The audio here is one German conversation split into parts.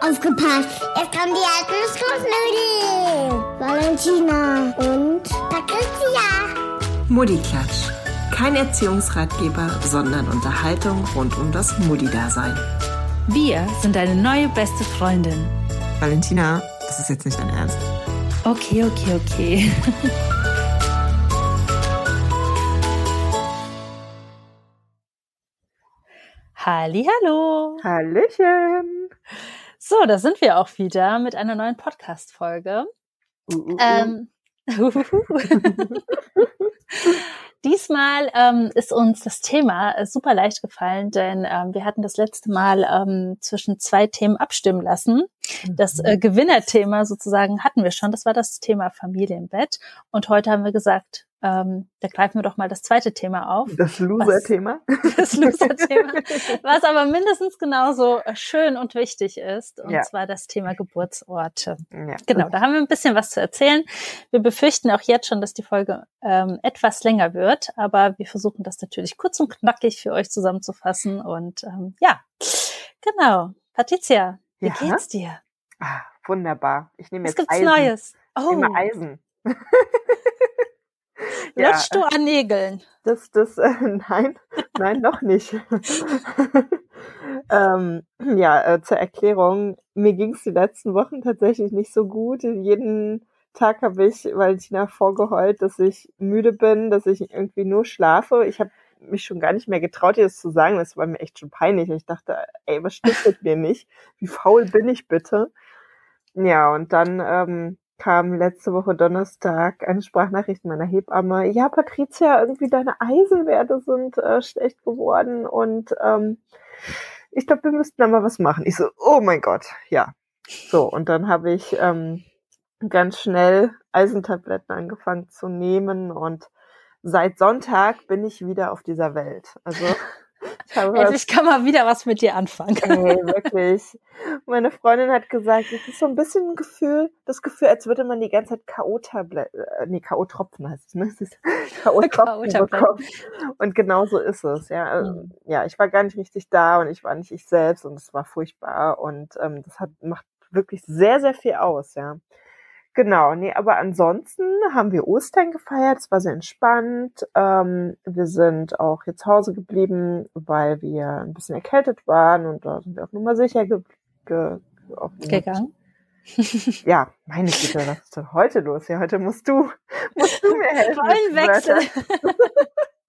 Aufgepasst! Jetzt kommen die Erdnussflossknödel! Valentina und Patricia! Muddiklatsch. Kein Erziehungsratgeber, sondern Unterhaltung rund um das Muddi-Dasein. Wir sind deine neue beste Freundin. Valentina, das ist jetzt nicht dein Ernst. Okay, okay, okay. Hallo. Hallöchen. So, da sind wir auch wieder mit einer neuen Podcast-Folge. Uh, uh, uh. Ähm, Diesmal ähm, ist uns das Thema äh, super leicht gefallen, denn ähm, wir hatten das letzte Mal ähm, zwischen zwei Themen abstimmen lassen. Das äh, Gewinnerthema sozusagen hatten wir schon. Das war das Thema Familienbett. Und heute haben wir gesagt, ähm, da greifen wir doch mal das zweite Thema auf. Das Loser-Thema. Das Loser-Thema. Was aber mindestens genauso schön und wichtig ist. Und Ja. zwar das Thema Geburtsorte. Ja. Genau, da haben wir ein bisschen was zu erzählen. Wir befürchten auch jetzt schon, dass die Folge ähm, etwas länger wird, aber wir versuchen das natürlich kurz und knackig für euch zusammenzufassen. Und ähm, ja, genau. Patricia, wie Ja? geht's dir? Ah, wunderbar. Ich nehme Was jetzt gibt's Eisen. Neues? Ich Oh, nehme Eisen. ja, lutschst du an Nägeln? das, das, äh, nein, nein, noch nicht. ähm, ja, äh, zur Erklärung. Mir ging es die letzten Wochen tatsächlich nicht so gut. Jeden Tag habe ich Valentina vorgeheult, dass ich müde bin, dass ich irgendwie nur schlafe. Ich habe mich schon gar nicht mehr getraut, ihr das zu sagen. Das war mir echt schon peinlich. Ich dachte, ey, was stimmt mit mir nicht? Wie faul bin ich bitte? Ja, und dann ähm, kam letzte Woche Donnerstag eine Sprachnachricht meiner Hebamme. Ja, Patricia, irgendwie deine Eisenwerte sind äh, schlecht geworden und ähm, ich glaube, wir müssten da mal was machen. Ich so, oh mein Gott, ja. So, und dann habe ich ähm, ganz schnell Eisentabletten angefangen zu nehmen und seit Sonntag bin ich wieder auf dieser Welt. Also Endlich kann man wieder was mit dir anfangen. Ey, wirklich. Meine Freundin hat gesagt, es ist so ein bisschen ein Gefühl, das Gefühl, als würde man die ganze Zeit K.O.-Tabletten, äh, nee, K.O.-Tropfen heißt es, ne? K.O.-Tropfen bekommen. Und genau so ist es, ja. Also, Mhm. Ja, ich war gar nicht richtig da und ich war nicht ich selbst und es war furchtbar und ähm, das hat, macht wirklich sehr, sehr viel aus, ja. Genau, nee, aber ansonsten haben wir Ostern gefeiert, es war sehr entspannt. Ähm, wir sind auch hier zu Hause geblieben, weil wir ein bisschen erkältet waren und da sind wir auf Nummer sicher ge ge Gegangen. Ja, meine Güte, was ist denn heute los? Ja, heute musst du, musst du mir helfen. Rollenwechsel.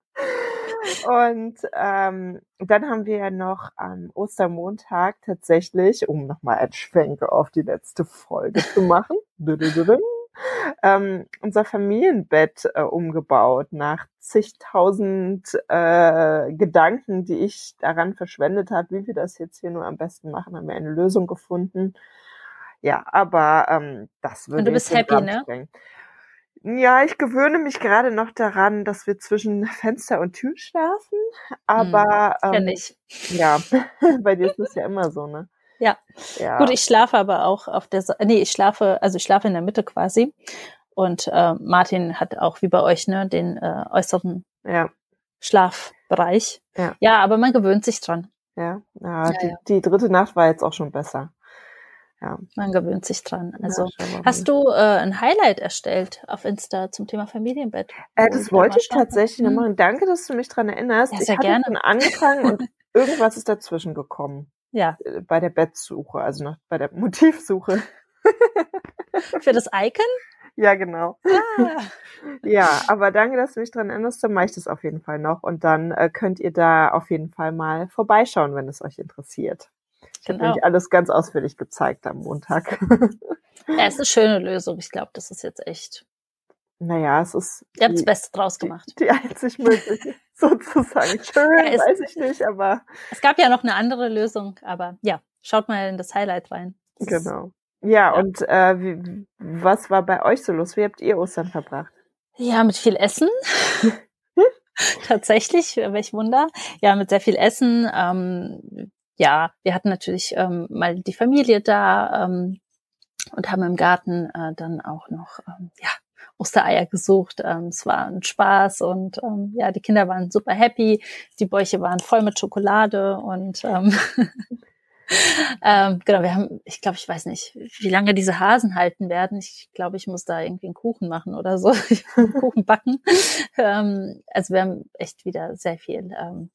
Und ähm, dann haben wir ja noch am Ostermontag tatsächlich, um nochmal ein Schwenk auf die letzte Folge zu machen, ähm, unser Familienbett äh, umgebaut nach zigtausend äh, Gedanken, die ich daran verschwendet habe, wie wir das jetzt hier nur am besten machen, haben wir eine Lösung gefunden. Ja, aber ähm, das würde Und du bist happy, ne? sprengen. Ja, ich gewöhne mich gerade noch daran, dass wir zwischen Fenster und Tür schlafen. Aber Kenn ähm, ich. ja, bei dir ist es ja immer so, ne? Ja. Ja. Gut, ich schlafe aber auch auf der, Sa- nee, ich schlafe, also ich schlafe in der Mitte quasi. Und äh, Martin hat auch wie bei euch ne den äh, äußeren ja, Schlafbereich. Ja. ja, aber man gewöhnt sich dran. ja, ja, Ja, die, ja. die dritte Nacht war jetzt auch schon besser. Ja. Man gewöhnt sich dran. Also ja, hast du äh, ein Highlight erstellt auf Insta zum Thema Familienbett? Äh, das wollte ich tatsächlich noch Hm. machen. Danke, dass du mich dran erinnerst. Ja, ich sehr hatte gerne. schon angefangen und irgendwas ist dazwischen gekommen. Ja, Äh, Bei der Bettsuche, also noch bei der Motivsuche. für das Icon? Ja, genau. Ah, Ja, aber danke, dass du mich dran erinnerst. Dann mache ich das auf jeden Fall noch. Und dann äh, könnt ihr da auf jeden Fall mal vorbeischauen, wenn es euch interessiert. Ich habe genau. nämlich alles ganz ausführlich gezeigt am Montag. Ja, ist eine schöne Lösung. Ich glaube, das ist jetzt echt. naja, es ist Ihr habt das die, Beste draus gemacht. die einzig mögliche, sozusagen. Schön, Ja, es- weiß ich nicht, aber Es gab ja noch eine andere Lösung, aber ja, schaut mal in das Highlight rein. Das genau. Ja, Ja. und äh, wie, was war bei euch so los? Wie habt ihr Ostern verbracht? Ja, mit viel Essen. Tatsächlich, welch Wunder. Ja, mit sehr viel Essen. Ähm, ja, wir hatten natürlich ähm, mal die Familie da ähm, und haben im Garten äh, dann auch noch ähm, ja, Ostereier gesucht. Ähm, es war ein Spaß und ähm, ja, die Kinder waren super happy. Die Bäuche waren voll mit Schokolade und ähm, ähm, genau, wir haben, ich glaube, ich weiß nicht, wie lange diese Hasen halten werden. Ich glaube, ich muss da irgendwie einen Kuchen machen oder so, Kuchen backen. ähm, also wir haben echt wieder sehr viel, ähm,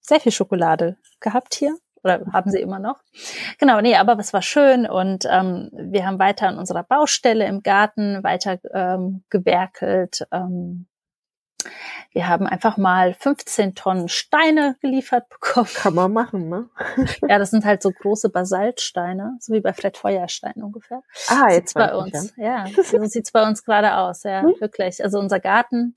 sehr viel Schokolade gehabt hier oder haben sie immer noch. Genau, nee, aber es war schön und ähm, wir haben weiter an unserer Baustelle im Garten weiter ähm, gewerkelt. Ähm, wir haben einfach mal 15 Tonnen Steine geliefert bekommen. Kann man machen, ne? ja, das sind halt so große Basaltsteine, so wie bei Fred Feuerstein ungefähr. Ah, jetzt bei uns. Ja, ja so sieht's bei uns gerade aus, ja, hm? wirklich. Also unser Garten.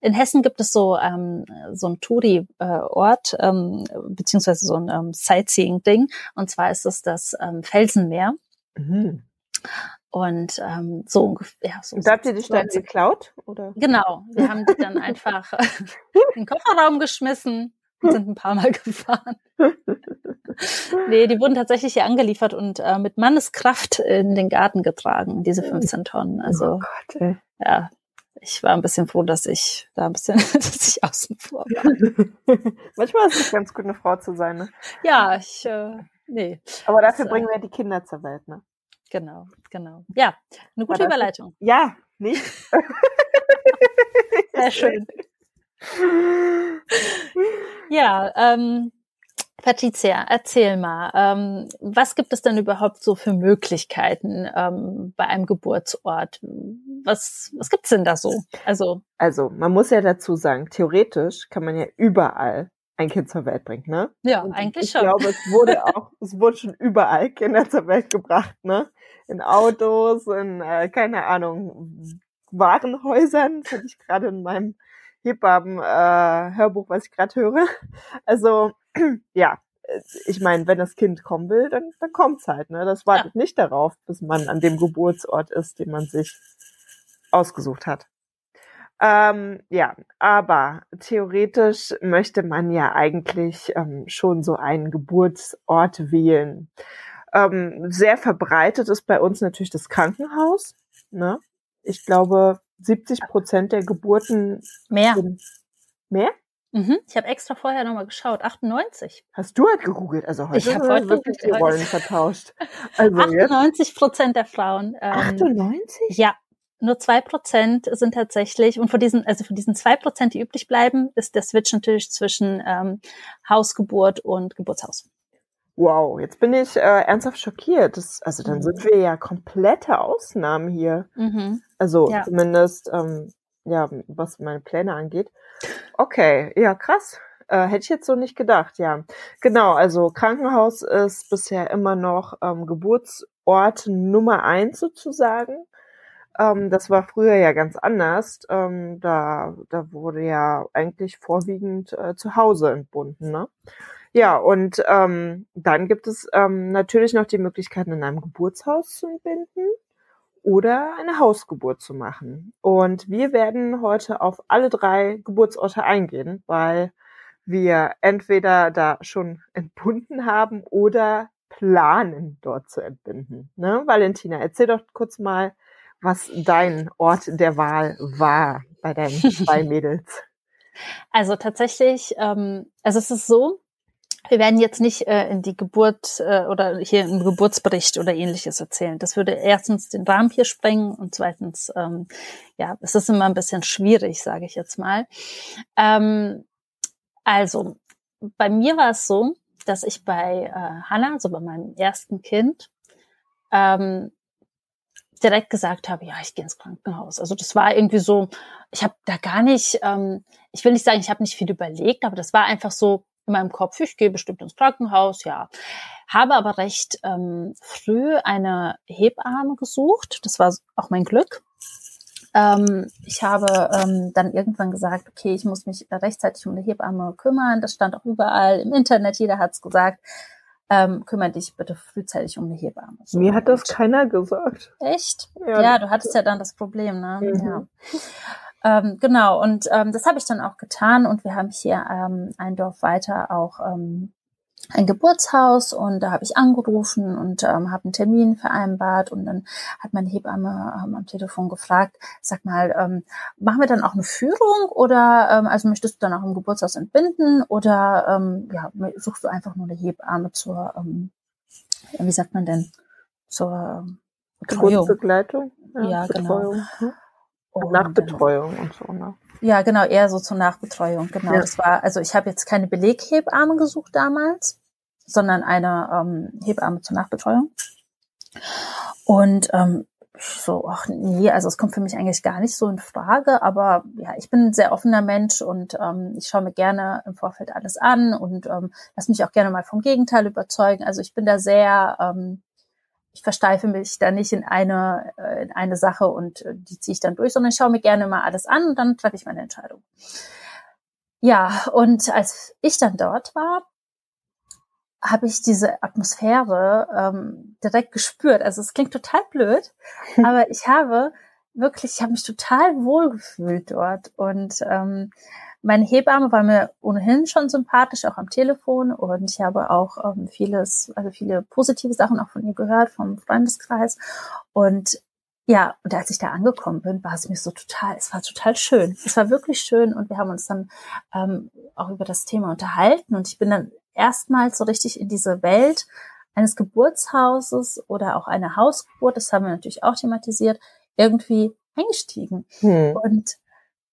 In Hessen gibt es so ähm, so ein Touri-Ort ähm, beziehungsweise so ein ähm, Sightseeing-Ding. Und zwar ist es das ähm, Felsenmeer. Mhm. Und ähm, so ungefähr. Ja, so und da habt ihr die Steine geklaut? Oder? Genau, wir haben die dann einfach in den Kofferraum geschmissen und sind ein paar Mal gefahren. nee, die wurden tatsächlich hier angeliefert und äh, mit Manneskraft in den Garten getragen, diese 15 Tonnen. Also oh Gott, ey. ja, ich war ein bisschen froh, dass ich da ein bisschen, dass ich außen vor war. Manchmal ist es ganz gut, eine Frau zu sein, ne? Ja, ich, äh, nee. Aber dafür das, bringen wir die Kinder zur Welt, ne? Genau, genau. Ja, eine gute Überleitung. Ja, nicht? Sehr schön. Ja, ähm, Patricia, erzähl mal, ähm, was gibt es denn überhaupt so für Möglichkeiten ähm, bei einem Geburtsort? Was, was gibt's denn da so? Also, also man muss ja dazu sagen, theoretisch kann man ja überall ein Kind zur Welt bringen, ne? Ja, Und eigentlich ich schon. Ich glaube, es wurde auch, es wurde schon überall Kinder zur Welt gebracht, ne? in Autos, in, äh, keine Ahnung, Warenhäusern. Das hatte ich gerade in meinem Hebammen-Hörbuch, äh, was ich gerade höre. Also, ja, ich meine, wenn das Kind kommen will, dann, dann kommt's halt. Ne? Das wartet ja. nicht darauf, bis man an dem Geburtsort ist, den man sich ausgesucht hat. Ähm, ja, aber theoretisch möchte man ja eigentlich ähm, schon so einen Geburtsort wählen. Ähm, sehr verbreitet ist bei uns natürlich das Krankenhaus. Ne? Ich glaube, 70 Prozent der Geburten mehr. Sind mehr? Mhm. Ich habe extra vorher nochmal geschaut. 98. Hast du halt gegoogelt? Also heute ich habe heute wirklich die Rollen vertauscht. Also 98 Prozent der Frauen. Ähm, 98? Ja. Nur zwei Prozent sind tatsächlich, und von diesen, also von diesen zwei Prozent, die üblich bleiben, ist der Switch natürlich zwischen ähm, Hausgeburt und Geburtshaus. Wow, jetzt bin ich äh, ernsthaft schockiert. Das, also dann sind wir ja komplette Ausnahmen hier. Mhm. Also ja. zumindest, ähm, ja, was meine Pläne angeht. Okay, ja, krass. Äh, hätte ich jetzt so nicht gedacht, ja. Genau, also Krankenhaus ist bisher immer noch ähm, Geburtsort Nummer eins sozusagen. Ähm, das war früher ja ganz anders. Ähm, da, da wurde ja eigentlich vorwiegend äh, zu Hause entbunden, ne? Ja, und ähm, dann gibt es ähm, natürlich noch die Möglichkeit, in einem Geburtshaus zu entbinden oder eine Hausgeburt zu machen. Und wir werden heute auf alle drei Geburtsorte eingehen, weil wir entweder da schon entbunden haben oder planen, dort zu entbinden. Ne? Valentina, erzähl doch kurz mal, was dein Ort der Wahl war bei deinen zwei Mädels. Also tatsächlich, ähm, also es ist so, wir werden jetzt nicht äh, in die Geburt äh, oder hier im Geburtsbericht oder ähnliches erzählen. Das würde erstens den Rahmen hier sprengen und zweitens, ähm, ja, es ist immer ein bisschen schwierig, sage ich jetzt mal. Ähm, also, bei mir war es so, dass ich bei äh, Hannah, so bei meinem ersten Kind, ähm, direkt gesagt habe, ja, ich gehe ins Krankenhaus. Also das war irgendwie so, ich habe da gar nicht, ähm, ich will nicht sagen, ich habe nicht viel überlegt, aber das war einfach so, in meinem Kopf, ich gehe bestimmt ins Krankenhaus, ja. Habe aber recht ähm, früh eine Hebamme gesucht. Das war auch mein Glück. Ähm, ich habe ähm, dann irgendwann gesagt, okay, ich muss mich rechtzeitig um eine Hebamme kümmern. Das stand auch überall im Internet, jeder hat's gesagt. Ähm, kümmere dich bitte frühzeitig um eine Hebamme. So. Mir hat das keiner gesagt. Echt? Ja, ja du hattest ja dann das Problem, ne? Mhm. Ja. Ähm, genau, und ähm, das habe ich dann auch getan und wir haben hier ähm, ein Dorf weiter auch ähm, ein Geburtshaus und da habe ich angerufen und ähm, habe einen Termin vereinbart und dann hat meine Hebamme ähm, am Telefon gefragt, sag mal, ähm, machen wir dann auch eine Führung oder ähm, also möchtest du dann auch im Geburtshaus entbinden oder ähm, ja, suchst du einfach nur eine Hebamme zur ähm, wie sagt man denn, zur Geburtsbegleitung. Ja, ja genau. Und Nachbetreuung und so, ne? Ja, genau, eher so zur Nachbetreuung, genau. Ja. Das war, also ich habe jetzt keine Beleghebamme gesucht damals, sondern eine ähm, Hebamme zur Nachbetreuung. Und ähm, so, ach nee, also es kommt für mich eigentlich gar nicht so in Frage, aber ja, ich bin ein sehr offener Mensch und ähm, ich schaue mir gerne im Vorfeld alles an und ähm, lass mich auch gerne mal vom Gegenteil überzeugen. Also ich bin da sehr, ähm, ich versteife mich da nicht in eine, äh, in eine Sache und äh, die ziehe ich dann durch, sondern ich schaue mir gerne mal alles an und dann treffe ich meine Entscheidung. Ja, und als ich dann dort war, habe ich diese Atmosphäre ähm, direkt gespürt. Also es klingt total blöd, aber ich habe wirklich, ich habe mich total wohl gefühlt dort. Und ähm, meine Hebamme war mir ohnehin schon sympathisch, auch am Telefon. Und ich habe auch ähm, vieles, also viele positive Sachen auch von ihr gehört, vom Freundeskreis. Und ja, und als ich da angekommen bin, war es mir so total, es war total schön. Es war wirklich schön und wir haben uns dann ähm, auch über das Thema unterhalten und ich bin dann erstmals so richtig in diese Welt eines Geburtshauses oder auch eine Hausgeburt, das haben wir natürlich auch thematisiert, irgendwie eingestiegen. Hm. Und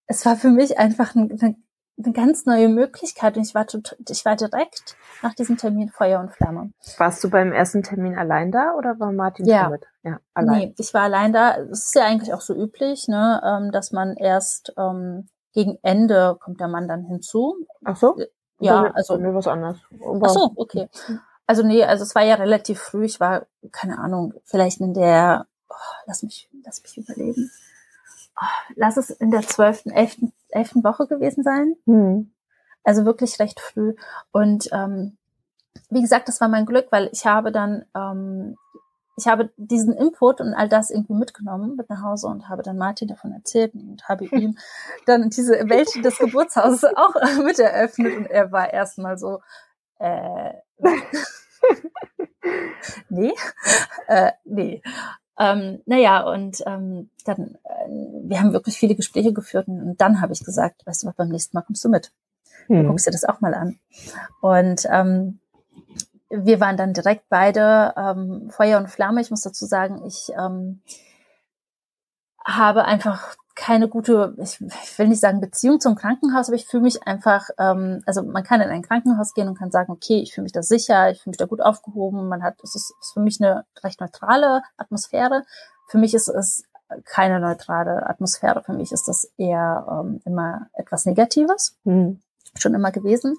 es war für mich einfach eine, eine ganz neue Möglichkeit und ich war, ich war direkt nach diesem Termin Feuer und Flamme. Warst du beim ersten Termin allein da oder war Martin ja. mit? Ja, allein. Nee, ich war allein da. Es ist ja eigentlich auch so üblich, ne, ähm, dass man erst ähm, gegen Ende kommt der Mann dann hinzu. Ach so? Ja, bei also. Mir was anderes. Ach so, okay. Also nee, also es war ja relativ früh. Ich war, keine Ahnung, vielleicht in der, oh, lass mich, lass mich überlegen. Lass es in der zwölften, elften, elften Woche gewesen sein. Hm. Also wirklich recht früh. Und ähm, wie gesagt, das war mein Glück, weil ich habe dann ähm, ich habe diesen Input und all das irgendwie mitgenommen mit nach Hause und habe dann Martin davon erzählt und habe ihm dann diese Welt des Geburtshauses auch mit eröffnet und er war erstmal so, äh, nee, äh, nee. Ähm, naja, und ähm, dann, äh, wir haben wirklich viele Gespräche geführt und, und dann habe ich gesagt, weißt du was, beim nächsten Mal kommst du mit. Du hm. guckst dir das auch mal an. Und ähm, wir waren dann direkt beide ähm, Feuer und Flamme. Ich muss dazu sagen, ich ähm, habe einfach keine gute, ich, ich will nicht sagen Beziehung zum Krankenhaus, aber ich fühle mich einfach, ähm, also man kann in ein Krankenhaus gehen und kann sagen, okay, ich fühle mich da sicher, ich fühle mich da gut aufgehoben. Man hat, es ist, ist für mich eine recht neutrale Atmosphäre. Für mich ist es keine neutrale Atmosphäre. Für mich ist das eher ähm, immer etwas Negatives, mhm. schon immer gewesen.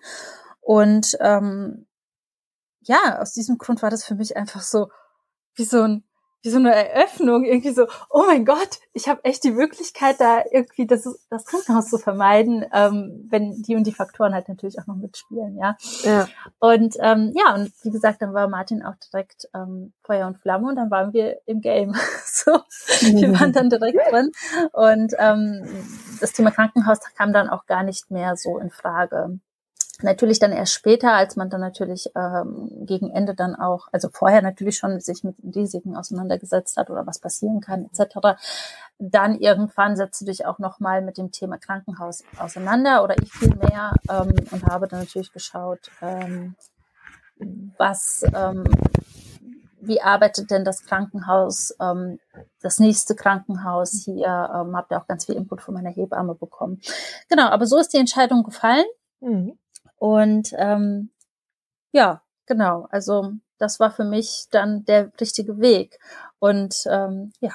Und ähm, ja, aus diesem Grund war das für mich einfach so wie so ein wie so eine Eröffnung, irgendwie so, oh mein Gott, ich habe echt die Möglichkeit, da irgendwie das, das Krankenhaus zu vermeiden, ähm, wenn die und die Faktoren halt natürlich auch noch mitspielen, ja. ja. Und ähm, ja, und wie gesagt, dann war Martin auch direkt ähm, Feuer und Flamme und dann waren wir im Game. so, wir waren dann direkt drin. Und ähm, das Thema Krankenhaus kam dann auch gar nicht mehr so in Frage. Natürlich dann erst später, als man dann natürlich ähm, gegen Ende dann auch, also vorher natürlich schon sich mit Risiken auseinandergesetzt hat oder was passieren kann etc. Dann irgendwann setzt du dich auch nochmal mit dem Thema Krankenhaus auseinander oder ich viel mehr ähm, und habe dann natürlich geschaut, ähm, was, ähm, wie arbeitet denn das Krankenhaus, ähm, das nächste Krankenhaus hier, ähm, habt ihr auch ganz viel Input von meiner Hebamme bekommen. Genau, aber so ist die Entscheidung gefallen. Mhm. Und ähm, ja, genau. Also das war für mich dann der richtige Weg. Und ähm, ja,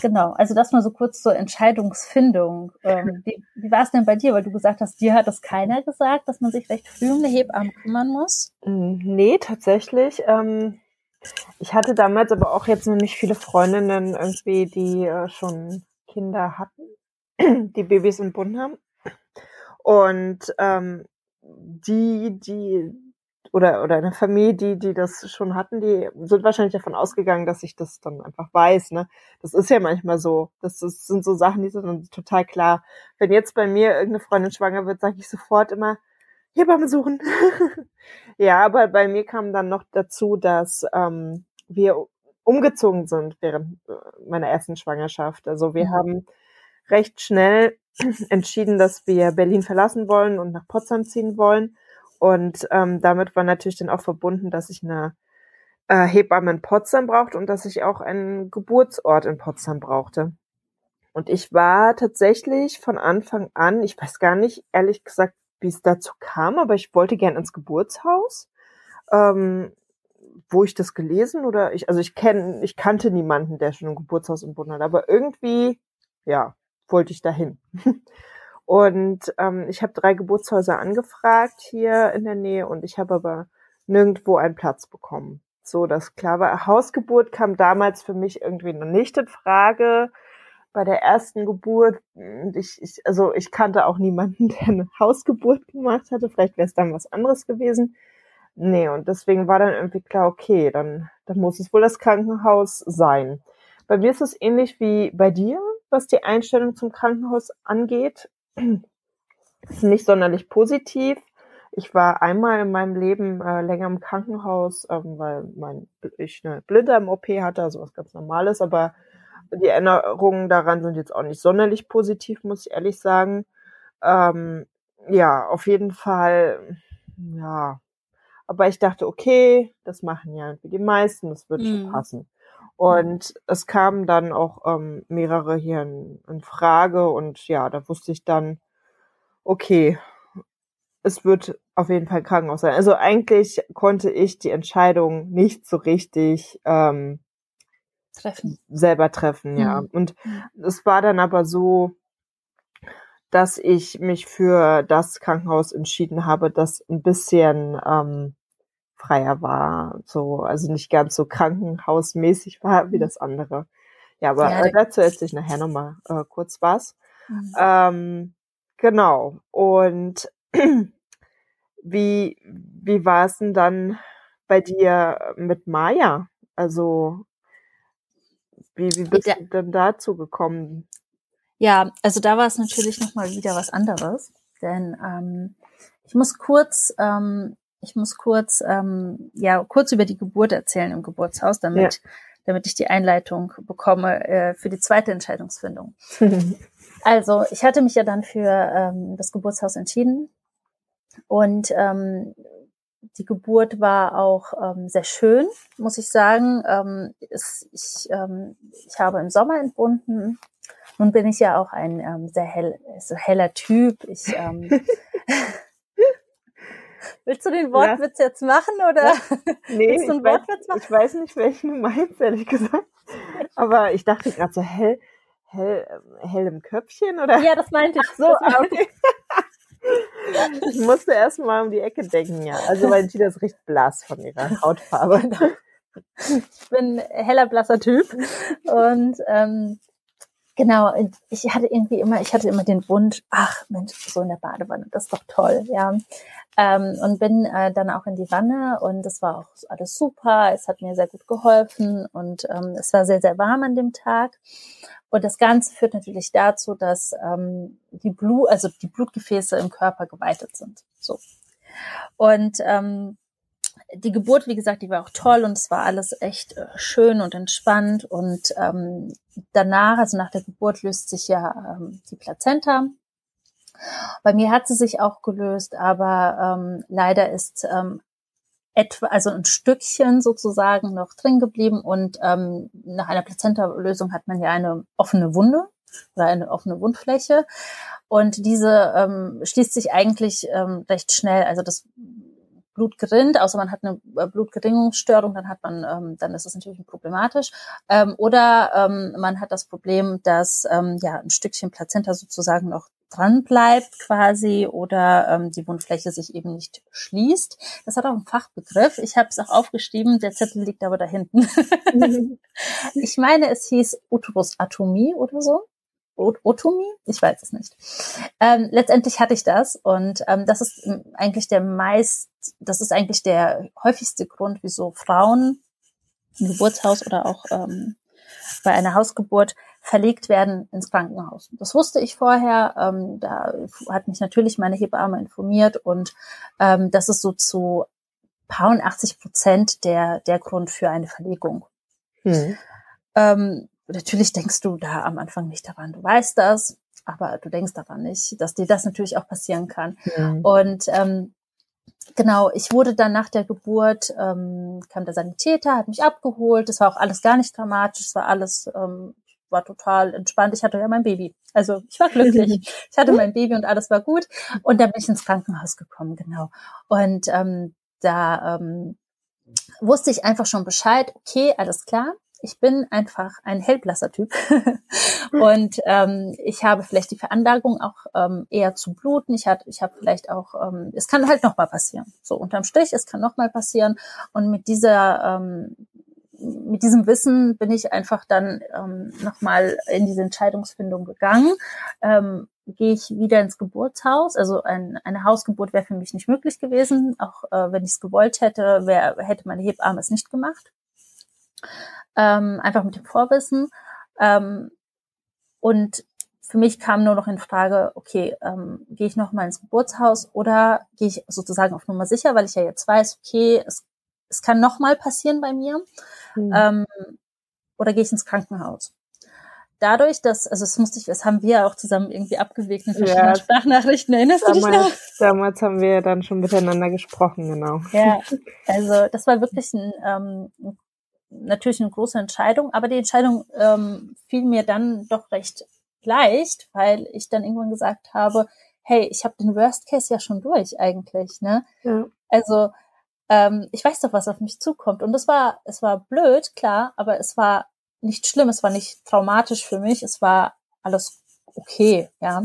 genau. Also das mal so kurz zur Entscheidungsfindung. Ähm, wie wie war es denn bei dir? Weil du gesagt hast, dir hat das keiner gesagt, dass man sich recht früh um eine Hebamme kümmern muss? Mm, nee, tatsächlich. Ähm, ich hatte damals aber auch jetzt noch nicht viele Freundinnen irgendwie, die äh, schon Kinder hatten, die Babys im Bund haben. Und ähm, die, die, oder, oder eine Familie, die, die das schon hatten, die sind wahrscheinlich davon ausgegangen, dass ich das dann einfach weiß, ne. Das ist ja manchmal so. Das, das sind so Sachen, die sind dann total klar. Wenn jetzt bei mir irgendeine Freundin schwanger wird, sage ich sofort immer, Hebamme suchen. ja, aber bei mir kam dann noch dazu, dass ähm, wir umgezogen sind während äh, meiner ersten Schwangerschaft. Also wir mhm. haben recht schnell entschieden, dass wir Berlin verlassen wollen und nach Potsdam ziehen wollen. Und ähm, damit war natürlich dann auch verbunden, dass ich eine äh, Hebamme in Potsdam brauchte und dass ich auch einen Geburtsort in Potsdam brauchte. Und ich war tatsächlich von Anfang an, ich weiß gar nicht, ehrlich gesagt, wie es dazu kam, aber ich wollte gern ins Geburtshaus. Ähm, wo ich das gelesen oder ich, also ich kenne, ich kannte niemanden, der schon ein Geburtshaus im Bund hat, aber irgendwie, ja, wollte ich dahin. Und ähm, ich habe drei Geburtshäuser angefragt hier in der Nähe und ich habe aber nirgendwo einen Platz bekommen. So, das klar war. Hausgeburt kam damals für mich irgendwie noch nicht in Frage. Bei der ersten Geburt, ich, ich, also ich kannte auch niemanden, der eine Hausgeburt gemacht hatte. Vielleicht wäre es dann was anderes gewesen. Nee, und deswegen war dann irgendwie klar, okay, dann, dann muss es wohl das Krankenhaus sein. Bei mir ist es ähnlich wie bei dir, was die Einstellung zum Krankenhaus angeht. ist nicht sonderlich positiv. Ich war einmal in meinem Leben äh, länger im Krankenhaus, ähm, weil mein, ich eine Blinde im OP hatte, also was ganz Normales, aber die Erinnerungen daran sind jetzt auch nicht sonderlich positiv, muss ich ehrlich sagen. Ähm, ja, auf jeden Fall, ja, aber ich dachte, okay, das machen ja irgendwie die meisten, das würde schon mhm. passen. Und es kamen dann auch ähm, mehrere hier in, in Frage und ja, da wusste ich dann, okay, es wird auf jeden Fall Krankenhaus sein. Also eigentlich konnte ich die Entscheidung nicht so richtig ähm, treffen. selber treffen, ja. Mhm. Und mhm. es war dann aber so, dass ich mich für das Krankenhaus entschieden habe, das ein bisschen ähm, freier war, so also nicht ganz so krankenhausmäßig war wie das andere. Ja, aber ja, dazu erzähle ich nachher nochmal äh, kurz was. Mhm. Ähm, genau. Und wie wie war es denn dann bei dir mit Maya? Also wie, wie bist du denn dazu gekommen? Ja, also da war es natürlich nochmal wieder was anderes, denn ähm, ich muss kurz, ähm, ich muss kurz, ähm, ja, kurz über die Geburt erzählen im Geburtshaus, damit, ja. damit ich die Einleitung bekomme äh, für die zweite Entscheidungsfindung. also ich hatte mich ja dann für ähm, das Geburtshaus entschieden und ähm, die Geburt war auch ähm, sehr schön, muss ich sagen. Ähm, es, ich, ähm, ich habe im Sommer entbunden nun bin ich ja auch ein ähm, sehr hell, so heller Typ. Ich, ähm, Willst du den Wortwitz ja. jetzt machen oder nee, willst du einen Wortwitz machen? Ich weiß nicht, welchen du meinst, ehrlich gesagt. Aber ich dachte gerade so hell, hell, hell im Köpfchen oder? Ja, das meinte ich. so, ah, okay. ich musste erst mal um die Ecke denken, ja. Also Valentina ist recht blass von ihrer Hautfarbe. ich bin heller blasser Typ und ähm, Genau, ich hatte irgendwie immer, ich hatte immer den Wunsch, ach Mensch, so in der Badewanne, das ist doch toll, ja. Ähm, und bin äh, dann auch in die Wanne und es war auch alles super, es hat mir sehr gut geholfen und ähm, es war sehr, sehr warm an dem Tag. Und das Ganze führt natürlich dazu, dass ähm, die Blut, also die Blutgefäße im Körper geweitet sind. So. Und ähm, die Geburt, wie gesagt, die war auch toll und es war alles echt äh, schön und entspannt. Und ähm, danach, also nach der Geburt, löst sich ja ähm, die Plazenta. Bei mir hat sie sich auch gelöst, aber ähm, leider ist ähm, etwa, also ein Stückchen sozusagen noch drin geblieben und ähm, nach einer Plazenta-Lösung hat man ja eine offene Wunde oder eine offene Wundfläche und diese ähm, schließt sich eigentlich ähm, recht schnell, also das Blut gerinnt, außer man hat eine äh, Blutgerinnungsstörung, dann hat man, ähm, dann ist das natürlich problematisch. Ähm, oder ähm, man hat das Problem, dass ähm, ja ein Stückchen Plazenta sozusagen noch dran bleibt quasi oder ähm, die Wundfläche sich eben nicht schließt. Das hat auch einen Fachbegriff. Ich habe es auch aufgeschrieben, der Zettel liegt aber da hinten. ich meine, es hieß Uterusatomie oder so. Otomie? Ich weiß es nicht. Ähm, letztendlich hatte ich das und ähm, das ist eigentlich der meist, das ist eigentlich der häufigste Grund, wieso Frauen im Geburtshaus oder auch ähm, bei einer Hausgeburt verlegt werden ins Krankenhaus. Das wusste ich vorher. Ähm, da hat mich natürlich meine Hebamme informiert und ähm, das ist so zu paar 80 Prozent der der Grund für eine Verlegung. Hm. Ähm, natürlich denkst du da am Anfang nicht daran, du weißt das, aber du denkst daran nicht, dass dir das natürlich auch passieren kann. Mhm. Und ähm, genau, ich wurde dann nach der Geburt, ähm, kam der Sanitäter, hat mich abgeholt. Das war auch alles gar nicht dramatisch, es war alles, ähm, war total entspannt. Ich hatte ja mein Baby. Also ich war glücklich. Ich hatte mein Baby und alles war gut. Und dann bin ich ins Krankenhaus gekommen, genau. Und ähm, da ähm, wusste ich einfach schon Bescheid, okay, alles klar ich bin einfach ein hellblasser Typ und ähm, ich habe vielleicht die Veranlagung auch ähm, eher zu bluten. Ich hatte, ich habe vielleicht auch, ähm, es kann halt noch mal passieren. So unterm Strich, es kann noch mal passieren. Und mit dieser ähm, mit diesem Wissen bin ich einfach dann ähm, nochmal in diese Entscheidungsfindung gegangen. Ähm, Gehe ich wieder ins Geburtshaus? Also ein, eine Hausgeburt wäre für mich nicht möglich gewesen. Auch äh, wenn ich es gewollt hätte, wär, hätte meine Hebamme es nicht gemacht ähm, einfach mit dem Vorwissen. Ähm, und für mich kam nur noch in Frage, okay, ähm, gehe ich noch mal ins Geburtshaus oder gehe ich sozusagen auf Nummer sicher, weil ich ja jetzt weiß, okay, es, es kann noch mal passieren bei mir, mhm. ähm, oder gehe ich ins Krankenhaus? Dadurch, dass, also das musste ich, das haben wir auch zusammen irgendwie abgewegt in verschiedenen ja, Sprachnachrichten, erinnerst damals, du dich noch? Damals haben wir dann schon miteinander gesprochen, genau. Ja, also das war wirklich ein, ähm, natürlich eine große Entscheidung, aber die Entscheidung ähm, fiel mir dann doch recht leicht, weil ich dann irgendwann gesagt habe, hey, ich habe den Worst Case ja schon durch eigentlich, ne? Ja. Also ähm, ich weiß doch, was auf mich zukommt. Und es war, es war blöd, klar, aber es war nicht schlimm, es war nicht traumatisch für mich, es war alles okay, ja.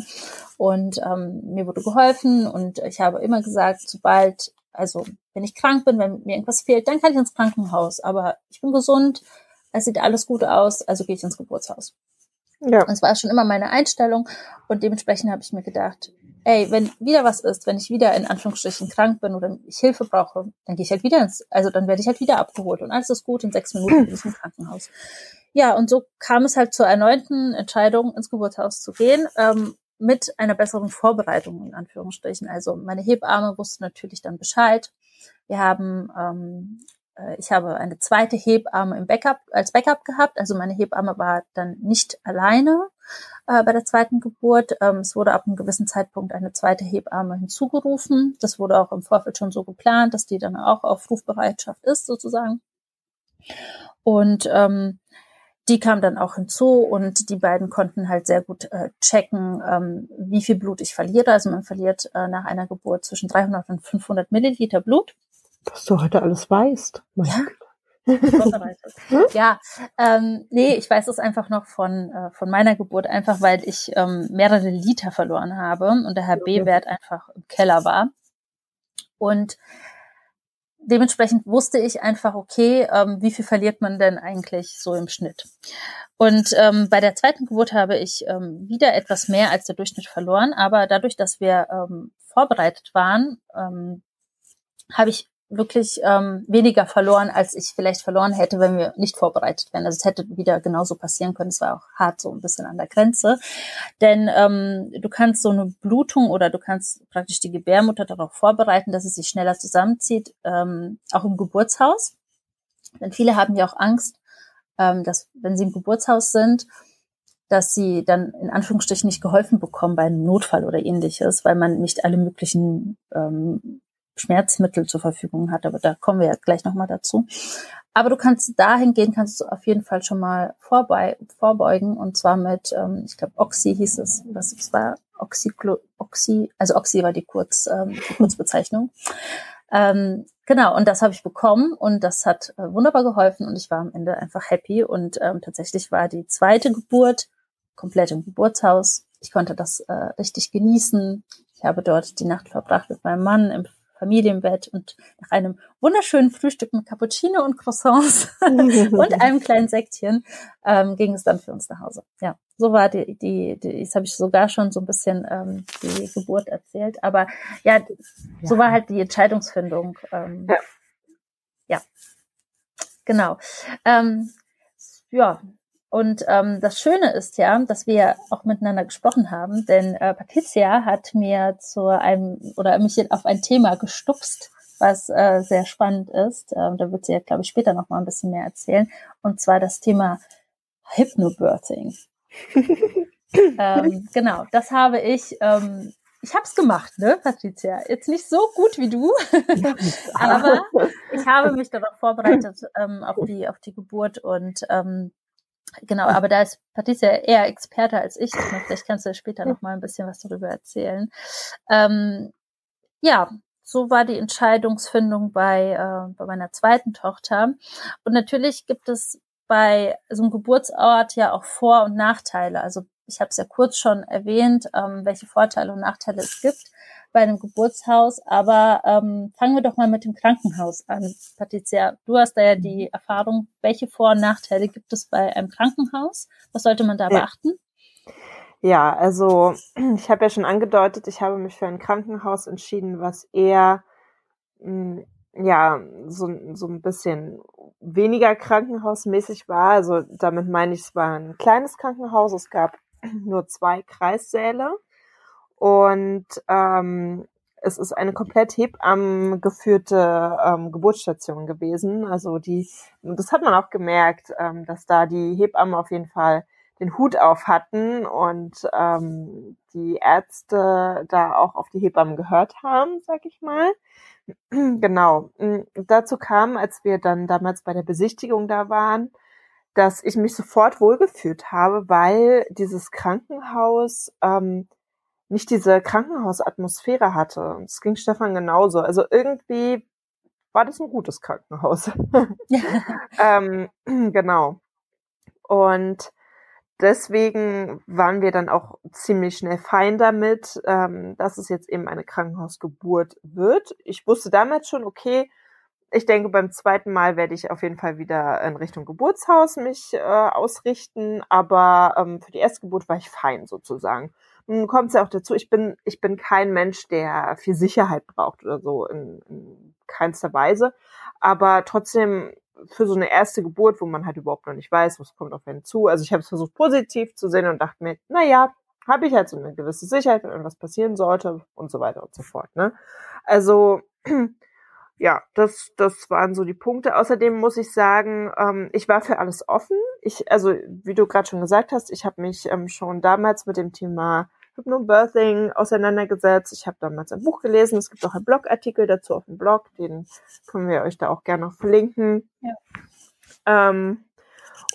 Und ähm, mir wurde geholfen und ich habe immer gesagt, sobald also wenn ich krank bin, wenn mir irgendwas fehlt, dann kann ich ins Krankenhaus. Aber ich bin gesund, es sieht alles gut aus, also gehe ich ins Geburtshaus. Ja. Und es war schon immer meine Einstellung und dementsprechend habe ich mir gedacht, ey, wenn wieder was ist, wenn ich wieder in Anführungsstrichen krank bin oder ich Hilfe brauche, dann gehe ich halt wieder ins, also dann werde ich halt wieder abgeholt und alles ist gut, in sechs Minuten bin ich im Krankenhaus. Ja, und so kam es halt zur erneuten Entscheidung, ins Geburtshaus zu gehen. Ähm, mit einer besseren Vorbereitung in Anführungsstrichen. Also meine Hebamme wusste natürlich dann Bescheid. Wir haben, ähm, äh, ich habe eine zweite Hebamme im Backup als Backup gehabt. Also meine Hebamme war dann nicht alleine äh, bei der zweiten Geburt. Ähm, es wurde ab einem gewissen Zeitpunkt eine zweite Hebamme hinzugerufen. Das wurde auch im Vorfeld schon so geplant, dass die dann auch auf Rufbereitschaft ist sozusagen. Und ähm, die kam dann auch hinzu und die beiden konnten halt sehr gut äh, checken, ähm, wie viel Blut ich verliere. Also man verliert äh, nach einer Geburt zwischen 300 und 500 Milliliter Blut. Was du heute alles weißt. Ja. ja, ähm, nee, ich weiß es einfach noch von, äh, von meiner Geburt, einfach weil ich ähm, mehrere Liter verloren habe und der HB-Wert einfach im Keller war. Und dementsprechend wusste ich einfach, okay, ähm, wie viel verliert man denn eigentlich so im Schnitt? Und ähm, bei der zweiten Geburt habe ich ähm, wieder etwas mehr als der Durchschnitt verloren, aber dadurch, dass wir ähm, vorbereitet waren, ähm, habe ich wirklich ähm, weniger verloren, als ich vielleicht verloren hätte, wenn wir nicht vorbereitet wären. Also es hätte wieder genauso passieren können. Es war auch hart so ein bisschen an der Grenze. Denn ähm, du kannst so eine Blutung oder du kannst praktisch die Gebärmutter darauf vorbereiten, dass es sich schneller zusammenzieht, ähm, auch im Geburtshaus. Denn viele haben ja auch Angst, ähm, dass wenn sie im Geburtshaus sind, dass sie dann in Anführungsstrichen nicht geholfen bekommen bei einem Notfall oder ähnliches, weil man nicht alle möglichen ähm, Schmerzmittel zur Verfügung hat, aber da kommen wir ja gleich nochmal dazu. Aber du kannst dahingehend kannst du auf jeden Fall schon mal vorbei, vorbeugen und zwar mit, ähm, ich glaube, Oxy hieß es, was es war, Oxyclo, Oxy, also Oxy war die, Kurz, ähm, die Kurzbezeichnung. Ähm, genau, und das habe ich bekommen und das hat äh, wunderbar geholfen und ich war am Ende einfach happy und ähm, tatsächlich war die zweite Geburt komplett im Geburtshaus. Ich konnte das äh, richtig genießen. Ich habe dort die Nacht verbracht mit meinem Mann im Familienbett und nach einem wunderschönen Frühstück mit Cappuccino und Croissants und einem kleinen Sektchen ähm, ging es dann für uns nach Hause. Ja, so war die, die, die jetzt habe ich sogar schon so ein bisschen ähm, die Geburt erzählt, aber ja, so war halt die Entscheidungsfindung. Ähm, ja. ja, genau. Ähm, ja, und ähm, das Schöne ist ja, dass wir auch miteinander gesprochen haben, denn äh, Patricia hat mir zu einem oder mich auf ein Thema gestupst, was äh, sehr spannend ist. Ähm, da wird sie ja, glaube ich, später noch mal ein bisschen mehr erzählen. Und zwar das Thema Hypnobirthing. ähm, genau, das habe ich ähm, ich habe es gemacht, ne, Patricia? Jetzt nicht so gut wie du, aber ich habe mich darauf vorbereitet ähm, auf die auf die Geburt und ähm, genau. Aber da ist Patricia eher Experte als ich. Vielleicht kannst du später noch mal ein bisschen was darüber erzählen. Ähm, ja, so war die Entscheidungsfindung bei, äh, bei meiner zweiten Tochter. Und natürlich gibt es bei so einem Geburtsort ja auch Vor- und Nachteile. Also ich habe es ja kurz schon erwähnt, ähm, welche Vorteile und Nachteile es gibt bei einem Geburtshaus. Aber ähm, fangen wir doch mal mit dem Krankenhaus an. Patricia, du hast da ja die mhm. Erfahrung. Welche Vor- und Nachteile gibt es bei einem Krankenhaus? Was sollte man da beachten? Ja, also ich habe ja schon angedeutet, ich habe mich für ein Krankenhaus entschieden, was eher mh, hm, ja so, so ein bisschen weniger krankenhausmäßig war. Also damit meine ich, es war ein kleines Krankenhaus. Es gab nur zwei Kreissäle und ähm, es ist eine komplett Hebammen geführte ähm, Geburtsstation gewesen. Also die, das hat man auch gemerkt, ähm, dass da die Hebammen auf jeden Fall den Hut auf hatten und ähm, die Ärzte da auch auf die Hebammen gehört haben, sag ich mal. genau. Mm, dazu kam, als wir dann damals bei der Besichtigung da waren, dass ich mich sofort wohlgefühlt habe, weil dieses Krankenhaus ähm, nicht diese Krankenhausatmosphäre hatte. Und es ging Stefan genauso. Also irgendwie war das ein gutes Krankenhaus. ähm, genau. Und deswegen waren wir dann auch ziemlich schnell fein damit, ähm, dass es jetzt eben eine Krankenhausgeburt wird. Ich wusste damals schon, okay, ich denke, beim zweiten Mal werde ich auf jeden Fall wieder in Richtung Geburtshaus mich äh, ausrichten, aber ähm, für die erste Geburt war ich fein sozusagen. Nun kommt es ja auch dazu, ich bin, ich bin kein Mensch, der viel Sicherheit braucht oder so, in, in keinster Weise. Aber trotzdem für so eine erste Geburt, wo man halt überhaupt noch nicht weiß, was kommt auf einen zu. Also ich habe es versucht positiv zu sehen und dachte mir, na ja, habe ich halt so eine gewisse Sicherheit, wenn irgendwas passieren sollte und so weiter und so fort. Ne? Also ja, das, das waren so die Punkte. Außerdem muss ich sagen, ähm, ich war für alles offen. Ich, also wie du gerade schon gesagt hast, ich habe mich ähm, schon damals mit dem Thema Hypnobirthing auseinandergesetzt. Ich habe damals ein Buch gelesen. Es gibt auch einen Blogartikel dazu auf dem Blog. Den können wir euch da auch gerne noch verlinken. Ja. Ähm,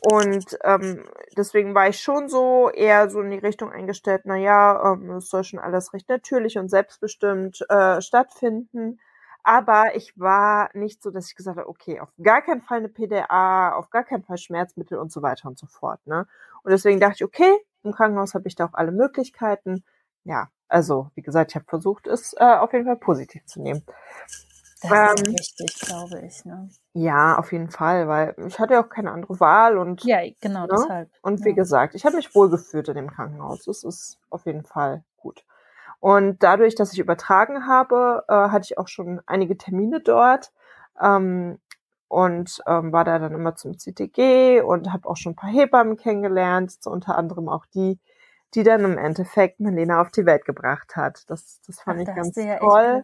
und ähm, deswegen war ich schon so eher so in die Richtung eingestellt, na ja, ähm, es soll schon alles recht natürlich und selbstbestimmt äh, stattfinden. Aber ich war nicht so, dass ich gesagt habe, okay, auf gar keinen Fall eine PDA, auf gar keinen Fall Schmerzmittel und so weiter und so fort. Ne? Und deswegen dachte ich, okay, im Krankenhaus habe ich da auch alle Möglichkeiten. Ja, also wie gesagt, ich habe versucht, es äh, auf jeden Fall positiv zu nehmen. Das ähm, ist wichtig, glaube ich. Ne? Ja, auf jeden Fall, weil ich hatte ja auch keine andere Wahl und ja, genau ne? deshalb. Und wie ja. gesagt, ich habe mich wohlgefühlt in dem Krankenhaus. Das ist auf jeden Fall gut. Und dadurch, dass ich übertragen habe, äh, hatte ich auch schon einige Termine dort. Ähm, und ähm, war da dann immer zum CTG und habe auch schon ein paar Hebammen kennengelernt, so unter anderem auch die, die dann im Endeffekt Marlene auf die Welt gebracht hat. Das, das fand Ach, ich ganz ja toll.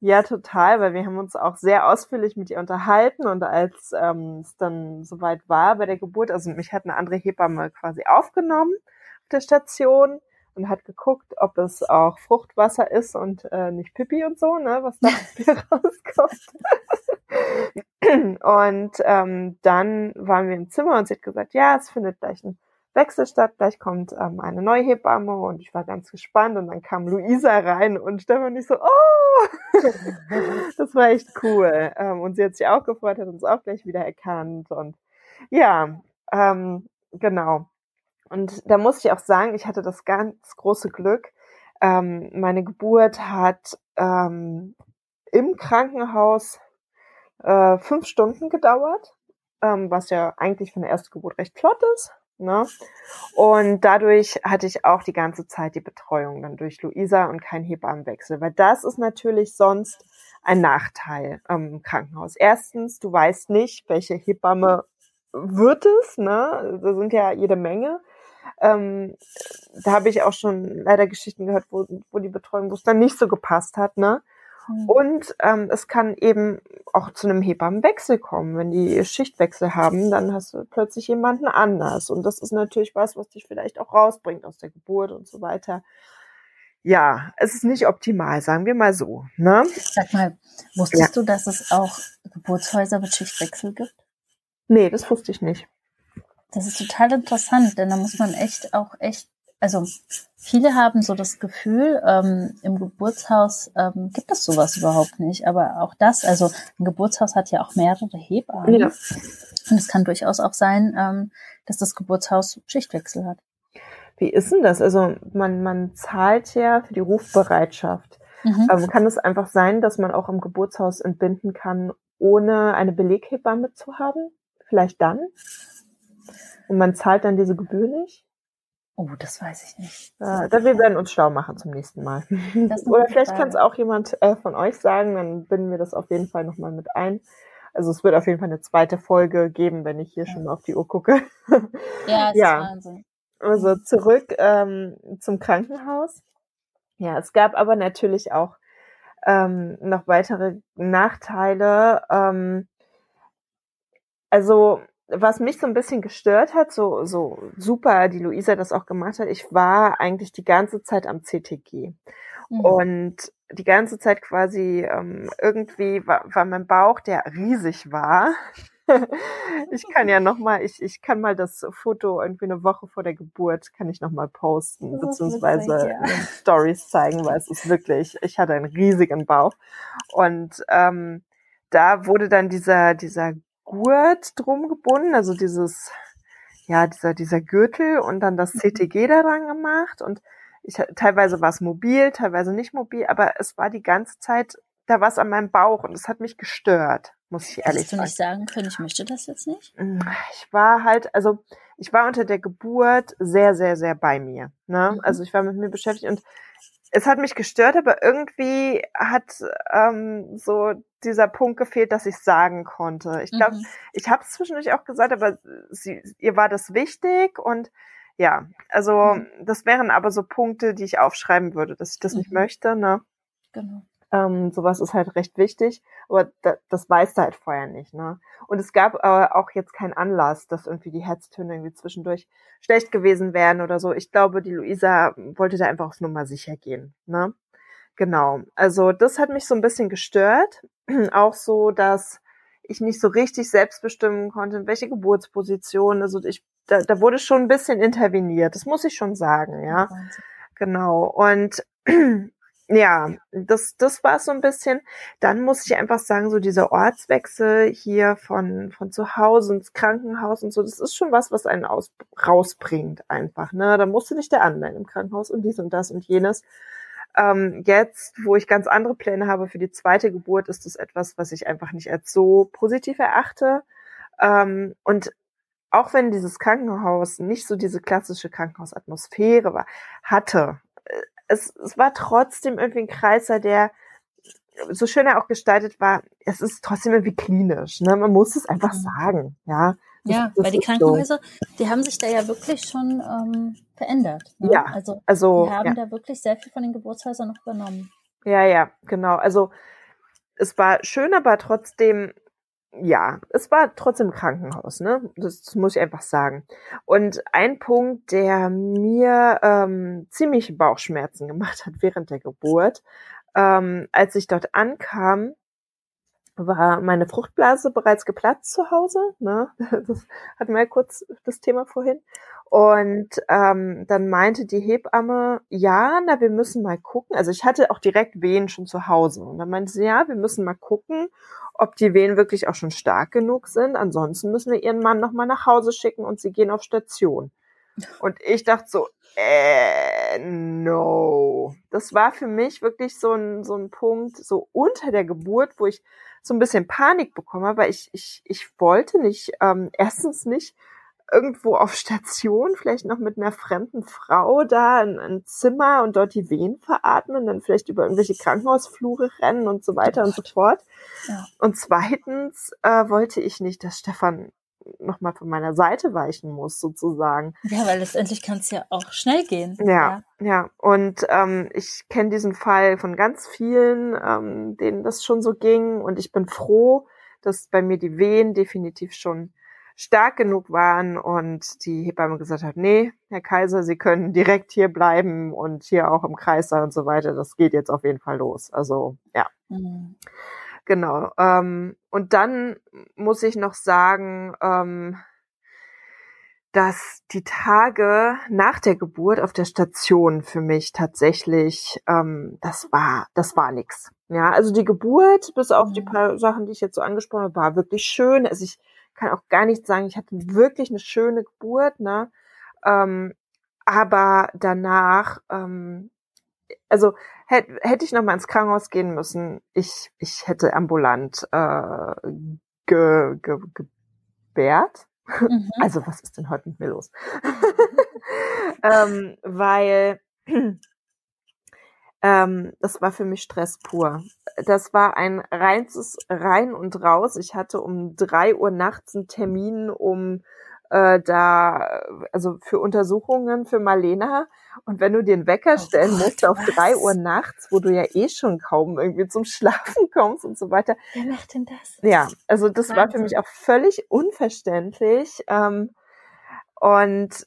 Ja, total, weil wir haben uns auch sehr ausführlich mit ihr unterhalten und als ähm, es dann soweit war bei der Geburt, also mich hat eine andere Hebamme quasi aufgenommen auf der Station und hat geguckt, ob es auch Fruchtwasser ist und äh, nicht Pipi und so, ne, was da rauskommt. und ähm, dann waren wir im Zimmer und sie hat gesagt, ja, es findet gleich ein Wechsel statt, gleich kommt ähm, eine neue Hebamme und ich war ganz gespannt und dann kam Luisa rein und Stefan nicht so, oh, das war echt cool. Ähm, und sie hat sich auch gefreut, hat uns auch gleich wieder erkannt und ja, ähm, genau. Und da muss ich auch sagen, ich hatte das ganz große Glück. Ähm, meine Geburt hat ähm, im Krankenhaus äh, fünf Stunden gedauert, ähm, was ja eigentlich für eine erste Geburt recht flott ist. Ne? Und dadurch hatte ich auch die ganze Zeit die Betreuung dann durch Luisa und kein Hebammenwechsel, weil das ist natürlich sonst ein Nachteil im Krankenhaus. Erstens, du weißt nicht, welche Hebamme wird es, ne? Da sind ja jede Menge. Ähm, da habe ich auch schon leider Geschichten gehört, wo, wo die Betreuung, wo es dann nicht so gepasst hat, ne? Mhm. Und ähm, es kann eben auch zu einem Hebammenwechsel kommen. Wenn die Schichtwechsel haben, dann hast du plötzlich jemanden anders. Und das ist natürlich was, was dich vielleicht auch rausbringt aus der Geburt und so weiter. ja, es ist nicht optimal, sagen wir mal so. Ne? Sag mal, wusstest ja. du, dass es auch Geburtshäuser mit Schichtwechsel gibt? Nee, das wusste ich nicht. Das ist total interessant, denn da muss man echt auch echt, also viele haben so das Gefühl, ähm, im Geburtshaus ähm, gibt es sowas überhaupt nicht. Aber auch das, also ein Geburtshaus hat ja auch mehrere Hebammen. Ja. Und es kann durchaus auch sein, ähm, dass das Geburtshaus Schichtwechsel hat. Wie ist denn das? Also man, man zahlt ja für die Rufbereitschaft. Mhm. Ähm, kann es einfach sein, dass man auch im Geburtshaus entbinden kann, ohne eine Beleghebamme zu haben? Vielleicht dann? Und man zahlt dann diese Gebühr nicht? Oh, das weiß ich nicht. Ja, da wir werden uns schlau machen zum nächsten Mal. Oder vielleicht kann es auch jemand äh, von euch sagen, dann binden wir das auf jeden Fall nochmal mit ein. Also es wird auf jeden Fall eine zweite Folge geben, wenn ich hier ja. schon mal auf die Uhr gucke. Ja, das ja. ist Wahnsinn. Also zurück ähm, zum Krankenhaus. Ja, es gab aber natürlich auch ähm, noch weitere Nachteile. Ähm, also was mich so ein bisschen gestört hat, so, so super, die Luisa das auch gemacht hat, ich war eigentlich die ganze Zeit am CTG. Mhm. Und die ganze Zeit quasi ähm, irgendwie war, war mein Bauch, der riesig war. ich kann ja noch mal, ich, ich kann mal das Foto irgendwie eine Woche vor der Geburt kann ich noch mal posten beziehungsweise ja. Stories zeigen, weil es ist wirklich, ich hatte einen riesigen Bauch und ähm, da wurde dann dieser dieser Gurt drum gebunden, also dieses, ja, dieser, dieser Gürtel und dann das mhm. CTG daran gemacht und ich, teilweise war es mobil, teilweise nicht mobil, aber es war die ganze Zeit, da war es an meinem Bauch und es hat mich gestört, muss ich ehrlich sagen. du nicht sagen können, ich möchte das jetzt nicht? Hm, ich war halt, also ich war unter der Geburt sehr, sehr, sehr bei mir. Ne? Mhm. Also ich war mit mir beschäftigt und es hat mich gestört, aber irgendwie hat ähm, so dieser Punkt gefehlt, dass ich sagen konnte. Ich glaube, mhm. ich habe es zwischendurch auch gesagt, aber sie, ihr war das wichtig und ja, also mhm. das wären aber so Punkte, die ich aufschreiben würde, dass ich das mhm. nicht möchte. Ne? Genau. Ähm, sowas ist halt recht wichtig, aber da, das weißt du halt vorher nicht. Ne? Und es gab aber auch jetzt keinen Anlass, dass irgendwie die Herztöne irgendwie zwischendurch schlecht gewesen wären oder so. Ich glaube, die Luisa wollte da einfach auf Nummer sicher gehen. Ne? Genau. Also das hat mich so ein bisschen gestört. auch so, dass ich nicht so richtig selbst bestimmen konnte, in welche Geburtsposition. Also ich, da, da wurde schon ein bisschen interveniert. Das muss ich schon sagen, ja. Genau. Und ja, das, das war so ein bisschen. Dann muss ich einfach sagen, so dieser Ortswechsel hier von, von zu Hause ins Krankenhaus und so, das ist schon was, was einen aus, rausbringt einfach, ne? Da musst du dich da anmelden im Krankenhaus und dies und das und jenes. Ähm, jetzt, wo ich ganz andere Pläne habe für die zweite Geburt, ist das etwas, was ich einfach nicht als so positiv erachte. Ähm, und auch wenn dieses Krankenhaus nicht so diese klassische Krankenhausatmosphäre war, hatte, es, es war trotzdem irgendwie ein Kreiser, der so schön er auch gestaltet war, es ist trotzdem irgendwie klinisch. Ne? Man muss es einfach mhm. sagen, ja. Das, ja, das weil die Krankenhäuser, so. die haben sich da ja wirklich schon ähm, verändert. Ne? Ja, also, also die haben ja. da wirklich sehr viel von den Geburtshäusern noch übernommen. Ja, ja, genau. Also es war schön, aber trotzdem ja, es war trotzdem Krankenhaus, ne? Das, muss ich einfach sagen. Und ein Punkt, der mir ähm, ziemlich Bauchschmerzen gemacht hat während der Geburt, ähm, als ich dort ankam, war meine Fruchtblase bereits geplatzt zu Hause. Ne? Das hatten wir ja kurz das Thema vorhin. Und ähm, dann meinte die Hebamme, ja, na, wir müssen mal gucken. Also ich hatte auch direkt Wehen schon zu Hause. Und dann meinte sie, ja, wir müssen mal gucken, ob die Wehen wirklich auch schon stark genug sind. Ansonsten müssen wir ihren Mann nochmal nach Hause schicken und sie gehen auf Station. Und ich dachte so, äh, no. Das war für mich wirklich so ein, so ein Punkt, so unter der Geburt, wo ich so ein bisschen Panik bekomme, weil ich, ich, ich wollte nicht, ähm, erstens nicht irgendwo auf Station, vielleicht noch mit einer fremden Frau da in ein Zimmer und dort die Wehen veratmen, dann vielleicht über irgendwelche Krankenhausflure rennen und so weiter und so fort. Ja. Und zweitens äh, wollte ich nicht, dass Stefan nochmal von meiner Seite weichen muss, sozusagen. Ja, weil letztendlich kann es ja auch schnell gehen. Ja, ja. ja. Und ähm, ich kenne diesen Fall von ganz vielen, ähm, denen das schon so ging. Und ich bin froh, dass bei mir die Wehen definitiv schon stark genug waren und die Hebamme gesagt hat, nee, Herr Kaiser, Sie können direkt hier bleiben und hier auch im Kreis sein und so weiter. Das geht jetzt auf jeden Fall los. Also ja. Mhm. Genau. Ähm, und dann muss ich noch sagen, ähm, dass die Tage nach der Geburt auf der Station für mich tatsächlich, ähm, das war, das war nix. Ja, also die Geburt, bis auf die mhm. paar Sachen, die ich jetzt so angesprochen habe, war wirklich schön. Also ich kann auch gar nicht sagen, ich hatte wirklich eine schöne Geburt, ne? Ähm, aber danach, ähm, also hätte hätte ich noch mal ins Krankenhaus gehen müssen, ich ich hätte ambulant äh, ge, ge, gebärt. Mhm. Also was ist denn heute mit mir los? ähm, weil ähm, das war für mich Stress pur. Das war ein reines Rein und Raus. Ich hatte um drei Uhr nachts einen Termin, um äh, da, also für Untersuchungen für Marlena. Und wenn du den Wecker oh stellen Gott, musst auf was? drei Uhr nachts, wo du ja eh schon kaum irgendwie zum Schlafen kommst und so weiter. Wer macht denn das? Ja, also das Wahnsinn. war für mich auch völlig unverständlich. Ähm, und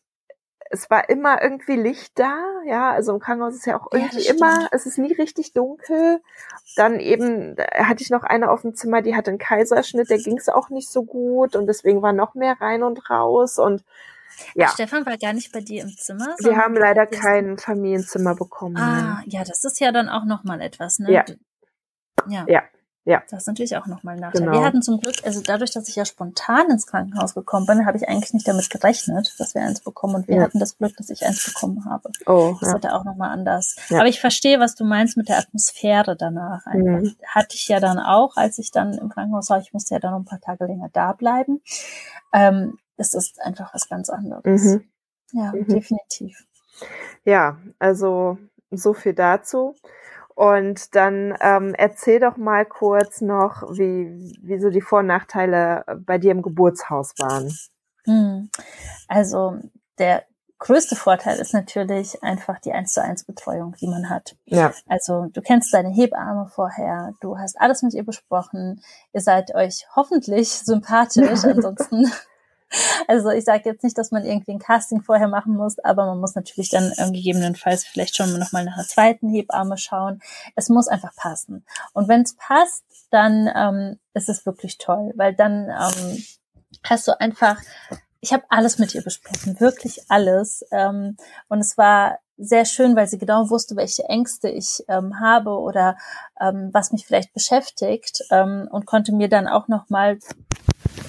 es war immer irgendwie Licht da, ja, also im Krankenhaus ist ja auch irgendwie ja, immer, es ist nie richtig dunkel. Dann eben hatte ich noch eine auf dem Zimmer, die hatte einen Kaiserschnitt, der ging es auch nicht so gut und deswegen war noch mehr rein und raus und ja. Stefan war gar nicht bei dir im Zimmer. Wir haben leider kein Familienzimmer bekommen. Ah, ja, das ist ja dann auch nochmal etwas, ne? Ja. Ja. ja. Ja. Das ist natürlich auch nochmal ein Nachteil. Genau. Wir hatten zum Glück, also dadurch, dass ich ja spontan ins Krankenhaus gekommen bin, habe ich eigentlich nicht damit gerechnet, dass wir eins bekommen. Und wir ja. hatten das Glück, dass ich eins bekommen habe. Oh, das ja. hätte auch nochmal anders. Ja. Aber ich verstehe, was du meinst mit der Atmosphäre danach. Mhm. Hatte ich ja dann auch, als ich dann im Krankenhaus war. Ich musste ja dann noch ein paar Tage länger da bleiben. Ähm, es ist einfach was ganz anderes. Mhm. Ja, mhm. definitiv. Ja, also so viel dazu. Und dann ähm, erzähl doch mal kurz noch, wie, wie so die Vor- und Nachteile bei dir im Geburtshaus waren. Hm. Also der größte Vorteil ist natürlich einfach die 1 zu 1 Betreuung, die man hat. Ja. Also du kennst deine Hebamme vorher, du hast alles mit ihr besprochen, ihr seid euch hoffentlich sympathisch, ansonsten also ich sage jetzt nicht, dass man irgendwie ein Casting vorher machen muss, aber man muss natürlich dann ähm, gegebenenfalls vielleicht schon nochmal nach einer zweiten Hebamme schauen. Es muss einfach passen. Und wenn es passt, dann ähm, ist es wirklich toll, weil dann ähm, hast du einfach, ich habe alles mit ihr besprochen, wirklich alles. Ähm, und es war sehr schön, weil sie genau wusste, welche Ängste ich ähm, habe oder ähm, was mich vielleicht beschäftigt ähm, und konnte mir dann auch noch mal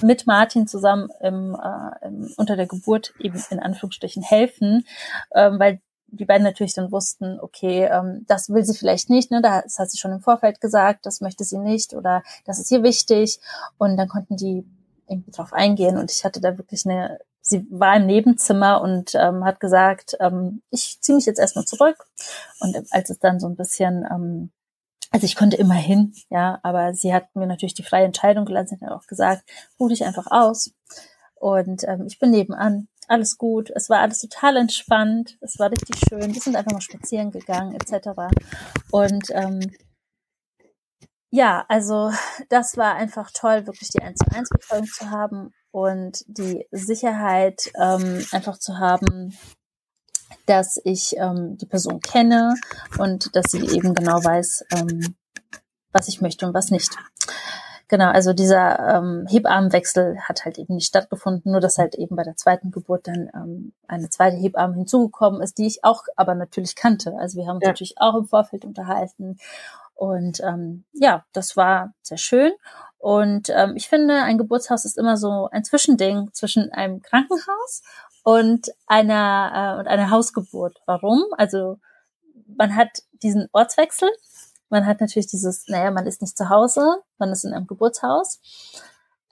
mit Martin zusammen im, äh, im, unter der Geburt eben in Anführungsstrichen helfen, ähm, weil die beiden natürlich dann wussten, okay, ähm, das will sie vielleicht nicht, ne, das hat sie schon im Vorfeld gesagt, das möchte sie nicht oder das ist ihr wichtig und dann konnten die irgendwie drauf eingehen. Und ich hatte da wirklich eine, sie war im Nebenzimmer und ähm, hat gesagt, ähm, ich ziehe mich jetzt erstmal zurück. Und als es dann so ein bisschen ähm, also ich konnte immer hin, ja, aber sie hat mir natürlich die freie Entscheidung gelassen, sie hat auch gesagt, ruh dich einfach aus. Und ähm, ich bin nebenan, alles gut, es war alles total entspannt, es war richtig schön, wir sind einfach mal spazieren gegangen, etc. Und ähm, ja, also das war einfach toll, wirklich die 1 zu 1 Betreuung zu haben und die Sicherheit ähm, einfach zu haben, dass ich ähm, die Person kenne und dass sie eben genau weiß, ähm, was ich möchte und was nicht. Genau, also dieser ähm, Hebammenwechsel hat halt eben nicht stattgefunden, nur dass halt eben bei der zweiten Geburt dann ähm, eine zweite Hebamme hinzugekommen ist, die ich auch aber natürlich kannte. Also wir haben uns ja. natürlich auch im Vorfeld unterhalten und ähm, ja, das war sehr schön. Und ähm, ich finde, ein Geburtshaus ist immer so ein Zwischending zwischen einem Krankenhaus und einer äh, und einer Hausgeburt. Warum? Also man hat diesen Ortswechsel, man hat natürlich dieses, naja, man ist nicht zu Hause, man ist in einem Geburtshaus.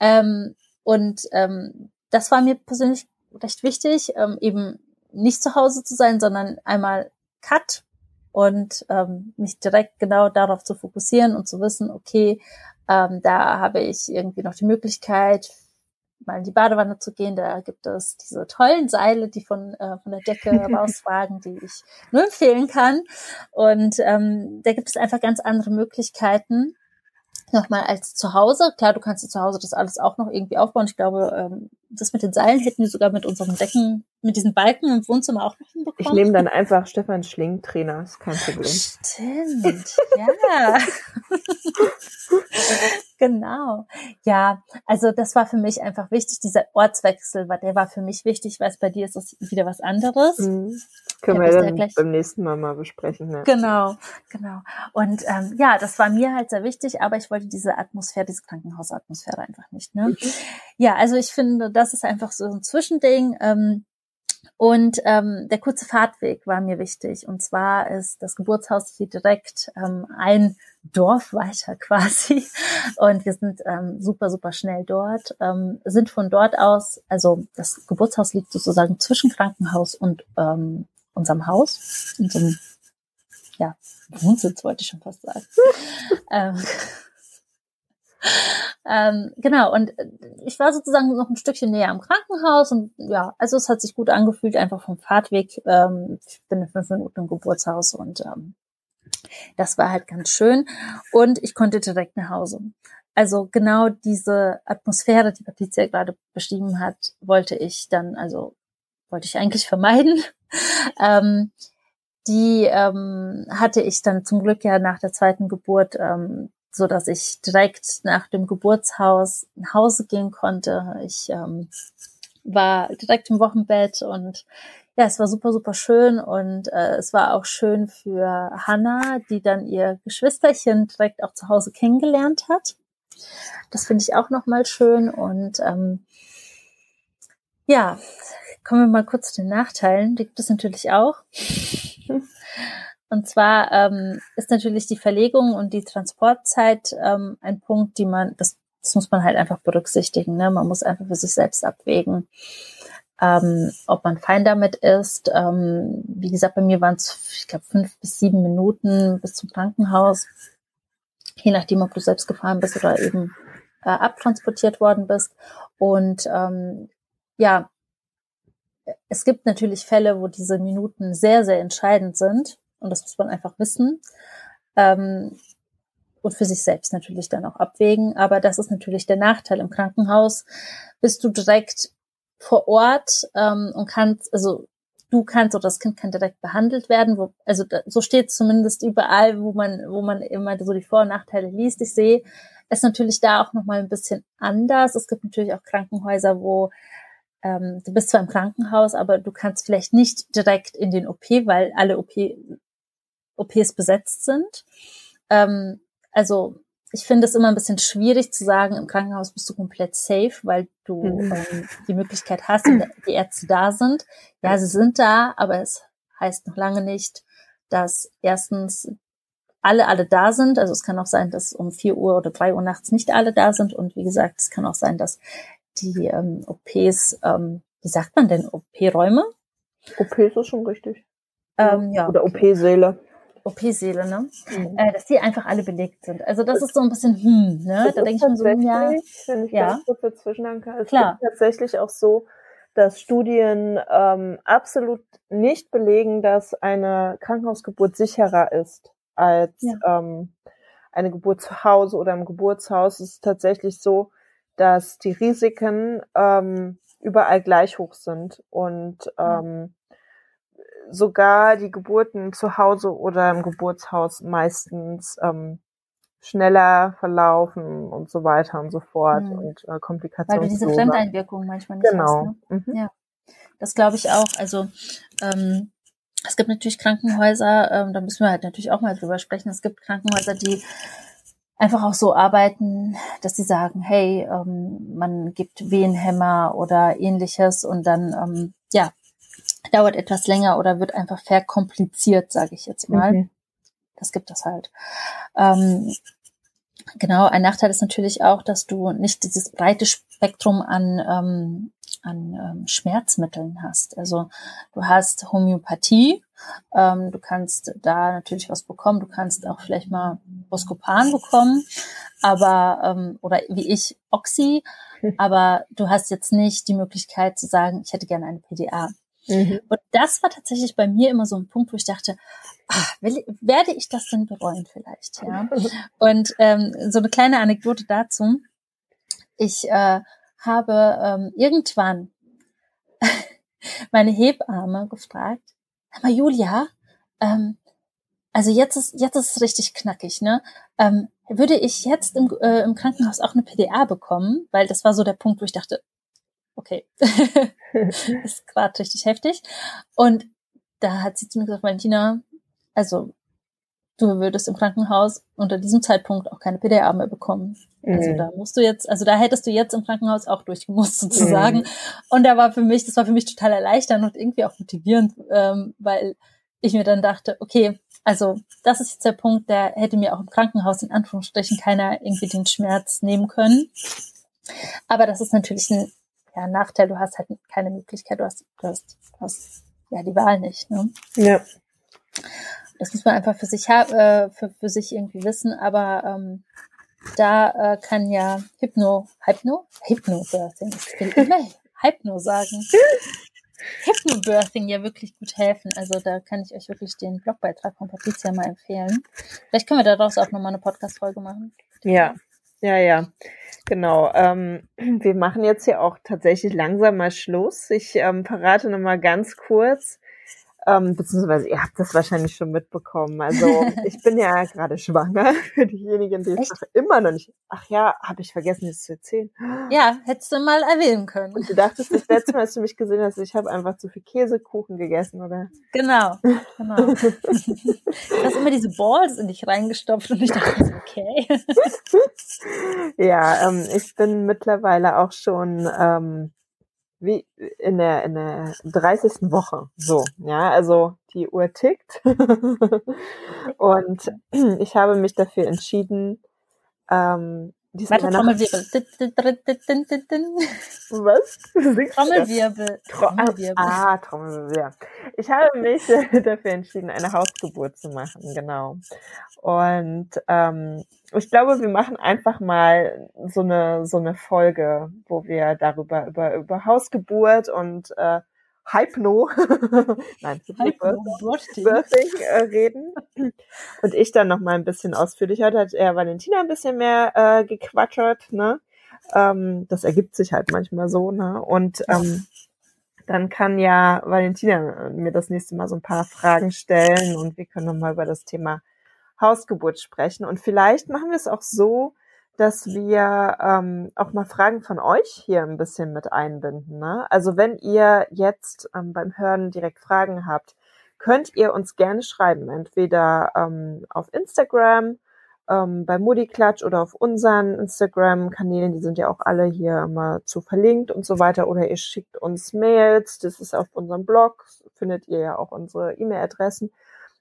Ähm, und ähm, das war mir persönlich recht wichtig, ähm, eben nicht zu Hause zu sein, sondern einmal Cut und ähm, mich direkt genau darauf zu fokussieren und zu wissen, okay, ähm, da habe ich irgendwie noch die Möglichkeit, mal in die Badewanne zu gehen. Da gibt es diese tollen Seile, die von, äh, von der Decke rausragen, die ich nur empfehlen kann. Und ähm, da gibt es einfach ganz andere Möglichkeiten nochmal als zu Hause. Klar, du kannst zu Hause das alles auch noch irgendwie aufbauen. Ich glaube, ähm, das mit den Seilen hätten wir sogar mit unseren Decken, mit diesen Balken im Wohnzimmer auch noch hinbekommen. Ich nehme dann einfach Stefan Schling-Trainer, ist kein Problem. Stimmt, ja. genau. Ja, also das war für mich einfach wichtig. Dieser Ortswechsel, der war für mich wichtig, weil es bei dir ist das wieder was anderes. Mhm. Können wir dann ja beim nächsten Mal mal besprechen. Ne? Genau, genau. Und ähm, ja, das war mir halt sehr wichtig, aber ich wollte diese Atmosphäre, diese Krankenhausatmosphäre einfach nicht. Ne? Mhm. Ja, also ich finde, das ist einfach so ein Zwischending. Ähm, und ähm, der kurze Fahrtweg war mir wichtig. Und zwar ist das Geburtshaus hier direkt ähm, ein Dorf weiter quasi. Und wir sind ähm, super, super schnell dort. Ähm, sind von dort aus, also das Geburtshaus liegt sozusagen zwischen Krankenhaus und ähm, unserem Haus, in so einem, ja, Wohnsitz wollte ich schon fast sagen. ähm, ähm, genau, und äh, ich war sozusagen noch ein Stückchen näher am Krankenhaus und ja, also es hat sich gut angefühlt, einfach vom Fahrtweg. Ähm, ich bin in fünf Minuten im Geburtshaus und ähm, das war halt ganz schön. Und ich konnte direkt nach Hause. Also genau diese Atmosphäre, die Patricia gerade beschrieben hat, wollte ich dann, also wollte ich eigentlich vermeiden. ähm, die ähm, hatte ich dann zum Glück ja nach der zweiten Geburt ähm, so dass ich direkt nach dem Geburtshaus nach Hause gehen konnte. Ich ähm, war direkt im Wochenbett und ja, es war super, super schön und äh, es war auch schön für Hannah, die dann ihr Geschwisterchen direkt auch zu Hause kennengelernt hat. Das finde ich auch nochmal schön und ähm, ja, kommen wir mal kurz zu den Nachteilen. Die gibt es natürlich auch. Und zwar ähm, ist natürlich die Verlegung und die Transportzeit ähm, ein Punkt, die man, das, das muss man halt einfach berücksichtigen. Ne? Man muss einfach für sich selbst abwägen, ähm, ob man fein damit ist. Ähm, wie gesagt, bei mir waren es, ich glaube, fünf bis sieben Minuten bis zum Krankenhaus, je nachdem, ob du selbst gefahren bist oder eben äh, abtransportiert worden bist. Und ähm, ja, es gibt natürlich Fälle, wo diese Minuten sehr, sehr entscheidend sind. Und das muss man einfach wissen. Ähm, und für sich selbst natürlich dann auch abwägen. Aber das ist natürlich der Nachteil. Im Krankenhaus bist du direkt vor Ort ähm, und kannst, also du kannst oder das Kind kann direkt behandelt werden. Wo, also da, so steht zumindest überall, wo man, wo man immer so die Vor- und Nachteile liest. Ich sehe es natürlich da auch nochmal ein bisschen anders. Es gibt natürlich auch Krankenhäuser, wo ähm, du bist zwar im Krankenhaus, aber du kannst vielleicht nicht direkt in den OP, weil alle OP OPs besetzt sind. Ähm, also ich finde es immer ein bisschen schwierig zu sagen, im Krankenhaus bist du komplett safe, weil du mhm. ähm, die Möglichkeit hast, und die Ärzte da sind. Ja, sie sind da, aber es heißt noch lange nicht, dass erstens alle, alle da sind. Also es kann auch sein, dass um vier Uhr oder drei Uhr nachts nicht alle da sind. Und wie gesagt, es kann auch sein, dass die ähm, OPs, ähm, wie sagt man denn, OP-Räume? OPs ist schon richtig. Ähm, ja. Oder OP-Säle. OP-Seele, ne? Mhm. Äh, dass die einfach alle belegt sind. Also das ist so ein bisschen, hm, ne? Da denke ich mir so, ja. Wenn ich ja. kurz dazwischen es Klar. ist tatsächlich auch so, dass Studien ähm, absolut nicht belegen, dass eine Krankenhausgeburt sicherer ist als ja. ähm, eine Geburt zu Hause oder im Geburtshaus. Es ist tatsächlich so, dass die Risiken ähm, überall gleich hoch sind und ähm, sogar die Geburten zu Hause oder im Geburtshaus meistens ähm, schneller verlaufen und so weiter und so fort mhm. und äh, Komplikationen. Weil du diese Fremdeinwirkungen manchmal nicht genau. hast. Ne? Mhm. Ja, das glaube ich auch. Also ähm, es gibt natürlich Krankenhäuser, ähm, da müssen wir halt natürlich auch mal drüber sprechen. Es gibt Krankenhäuser, die einfach auch so arbeiten, dass sie sagen, hey, ähm, man gibt Wehenhämmer oder ähnliches und dann ähm, ja dauert etwas länger oder wird einfach verkompliziert, sage ich jetzt mal. Mhm. Das gibt es halt. Ähm, genau, ein Nachteil ist natürlich auch, dass du nicht dieses breite Spektrum an, ähm, an ähm, Schmerzmitteln hast. Also du hast Homöopathie, ähm, du kannst da natürlich was bekommen, du kannst auch vielleicht mal Boskopan bekommen, aber ähm, oder wie ich Oxy, aber du hast jetzt nicht die Möglichkeit zu sagen, ich hätte gerne eine PDA. Mhm. Und das war tatsächlich bei mir immer so ein Punkt, wo ich dachte, ach, will, werde ich das denn bereuen vielleicht? Ja. Und ähm, so eine kleine Anekdote dazu. Ich äh, habe ähm, irgendwann meine Hebamme gefragt, aber Julia, ähm, also jetzt ist jetzt ist es richtig knackig, ne? Ähm, würde ich jetzt im, äh, im Krankenhaus auch eine PDA bekommen? Weil das war so der Punkt, wo ich dachte, okay, ist gerade richtig heftig. Und da hat sie zu mir gesagt, Valentina, also du würdest im Krankenhaus unter diesem Zeitpunkt auch keine PDA mehr bekommen. Also mhm. Also da musst du jetzt, also da hättest du jetzt im Krankenhaus auch durchgemusst sozusagen. Mhm. Und da war für mich, das war für mich total erleichternd und irgendwie auch motivierend, ähm, weil ich mir dann dachte, okay, also das ist jetzt der Punkt, der hätte mir auch im Krankenhaus in Anführungsstrichen keiner irgendwie den Schmerz nehmen können. Aber das ist natürlich ein ja, Nachteil, du hast halt keine Möglichkeit, du hast, du hast, du hast ja die Wahl nicht. Ne? Ja. Das muss man einfach für sich äh, für, für sich irgendwie wissen, aber ähm, da äh, kann ja Hypno, Hypno, Hypnobirthing, ich will immer Hypno sagen. Hypnobirthing ja wirklich gut helfen. Also da kann ich euch wirklich den Blogbeitrag von Patricia mal empfehlen. Vielleicht können wir daraus auch nochmal eine Podcast-Folge machen. Ja, ja, ja. Genau. Ähm, wir machen jetzt hier auch tatsächlich langsam mal Schluss. Ich ähm, verrate nochmal ganz kurz, ähm, beziehungsweise ihr habt das wahrscheinlich schon mitbekommen. Also ich bin ja gerade schwanger für diejenigen, die es immer noch nicht. Ach ja, habe ich vergessen, das zu erzählen. Ja, hättest du mal erwähnen können. Und du dachtest das letzte Mal, als du mich gesehen hast, ich habe einfach zu viel Käsekuchen gegessen, oder? Genau, genau. du hast immer diese Balls in dich reingestopft und ich dachte, okay. ja, ähm, ich bin mittlerweile auch schon ähm, wie in der, in der 30. Woche. So, ja, also die Uhr tickt. und ich habe mich dafür entschieden, ähm, Warte, Trommelwirbel. Was? Trommelwirbel. Trommelwirbel. Ah, Trommelwirbel, ja. Ich habe mich dafür entschieden, eine Hausgeburt zu machen, genau. Und ähm, ich glaube, wir machen einfach mal so eine so eine Folge, wo wir darüber über über Hausgeburt und äh, Hypno, nein, Birthing äh, reden. Und ich dann noch mal ein bisschen ausführlicher. Heute hat er Valentina ein bisschen mehr äh, gequatschert, ne? Ähm, das ergibt sich halt manchmal so, ne? Und ähm, dann kann ja Valentina mir das nächste Mal so ein paar Fragen stellen und wir können nochmal über das Thema Hausgeburt sprechen. Und vielleicht machen wir es auch so, dass wir ähm, auch mal Fragen von euch hier ein bisschen mit einbinden. Ne? Also wenn ihr jetzt ähm, beim Hören direkt Fragen habt, könnt ihr uns gerne schreiben, entweder ähm, auf Instagram, ähm, bei Moody Klatsch oder auf unseren Instagram-Kanälen, die sind ja auch alle hier immer zu verlinkt und so weiter, oder ihr schickt uns Mails, das ist auf unserem Blog, findet ihr ja auch unsere E-Mail-Adressen.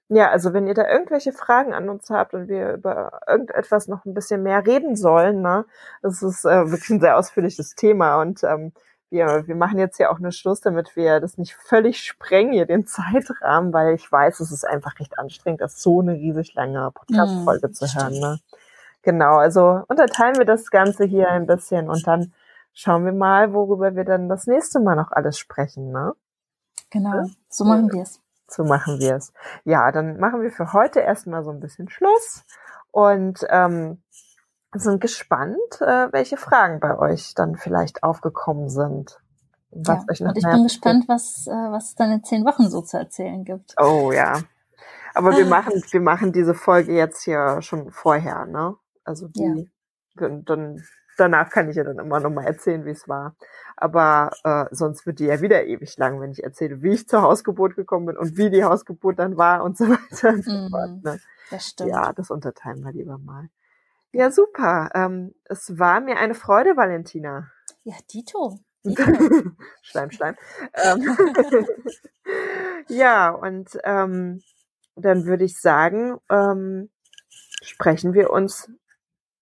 Ja, also wenn ihr da irgendwelche Fragen an uns habt und wir über irgendetwas noch ein bisschen mehr reden sollen, ne, das ist äh, wirklich ein sehr ausführliches Thema und ähm, wir, wir machen jetzt ja auch einen Schluss, damit wir das nicht völlig sprengen hier den Zeitrahmen, weil ich weiß, es ist einfach recht anstrengend, das so eine riesig lange Podcast-Folge mm, zu hören. Ne? Genau, also unterteilen wir das Ganze hier ein bisschen und dann schauen wir mal, worüber wir dann das nächste Mal noch alles sprechen. Ne? Genau, so machen wir es so machen wir es. Ja, dann machen wir für heute erstmal so ein bisschen Schluss und ähm, sind gespannt, äh, welche Fragen bei euch dann vielleicht aufgekommen sind. Was ja, euch noch und ich bin gespannt, was, äh, was es dann in zehn Wochen so zu erzählen gibt. Oh ja. Aber wir machen, wir machen diese Folge jetzt hier schon vorher, ne? Also die, ja. dann danach kann ich ja dann immer noch mal erzählen, wie es war. Aber äh, sonst wird die ja wieder ewig lang, wenn ich erzähle, wie ich zur Hausgeburt gekommen bin und wie die Hausgeburt dann war und so weiter und so mhm, fort. Ne? Das stimmt. Ja, das unterteilen wir lieber mal. Ja, super. Ähm, es war mir eine Freude, Valentina. Ja, Dito. Schleim, Schleim. ähm, ja, und ähm, dann würde ich sagen, ähm, sprechen wir uns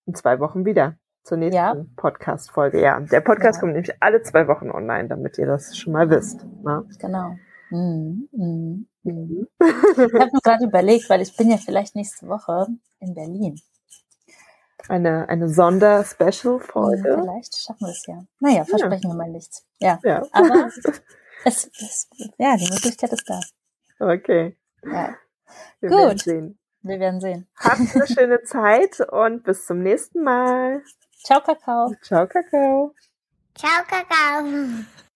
in zwei Wochen wieder zur nächsten ja. Podcast-Folge. Ja, der Podcast ja. kommt nämlich alle zwei Wochen online, damit ihr das schon mal wisst. Ne? Genau. Mhm. Mhm. Mhm. Ich habe mir gerade überlegt, weil ich bin ja vielleicht nächste Woche in Berlin. Eine, eine Sonder-Special-Folge. Ja, vielleicht schaffen wir es ja. Naja, versprechen wir mal nichts. Ja. ja. Aber es, es, ja, die Möglichkeit ist da. Okay. Ja. Wir Gut. Werden sehen. Wir werden sehen. Habt eine schöne Zeit und bis zum nächsten Mal. Ciao, Kakao. Ciao, Kakao. Ciao, Kakao.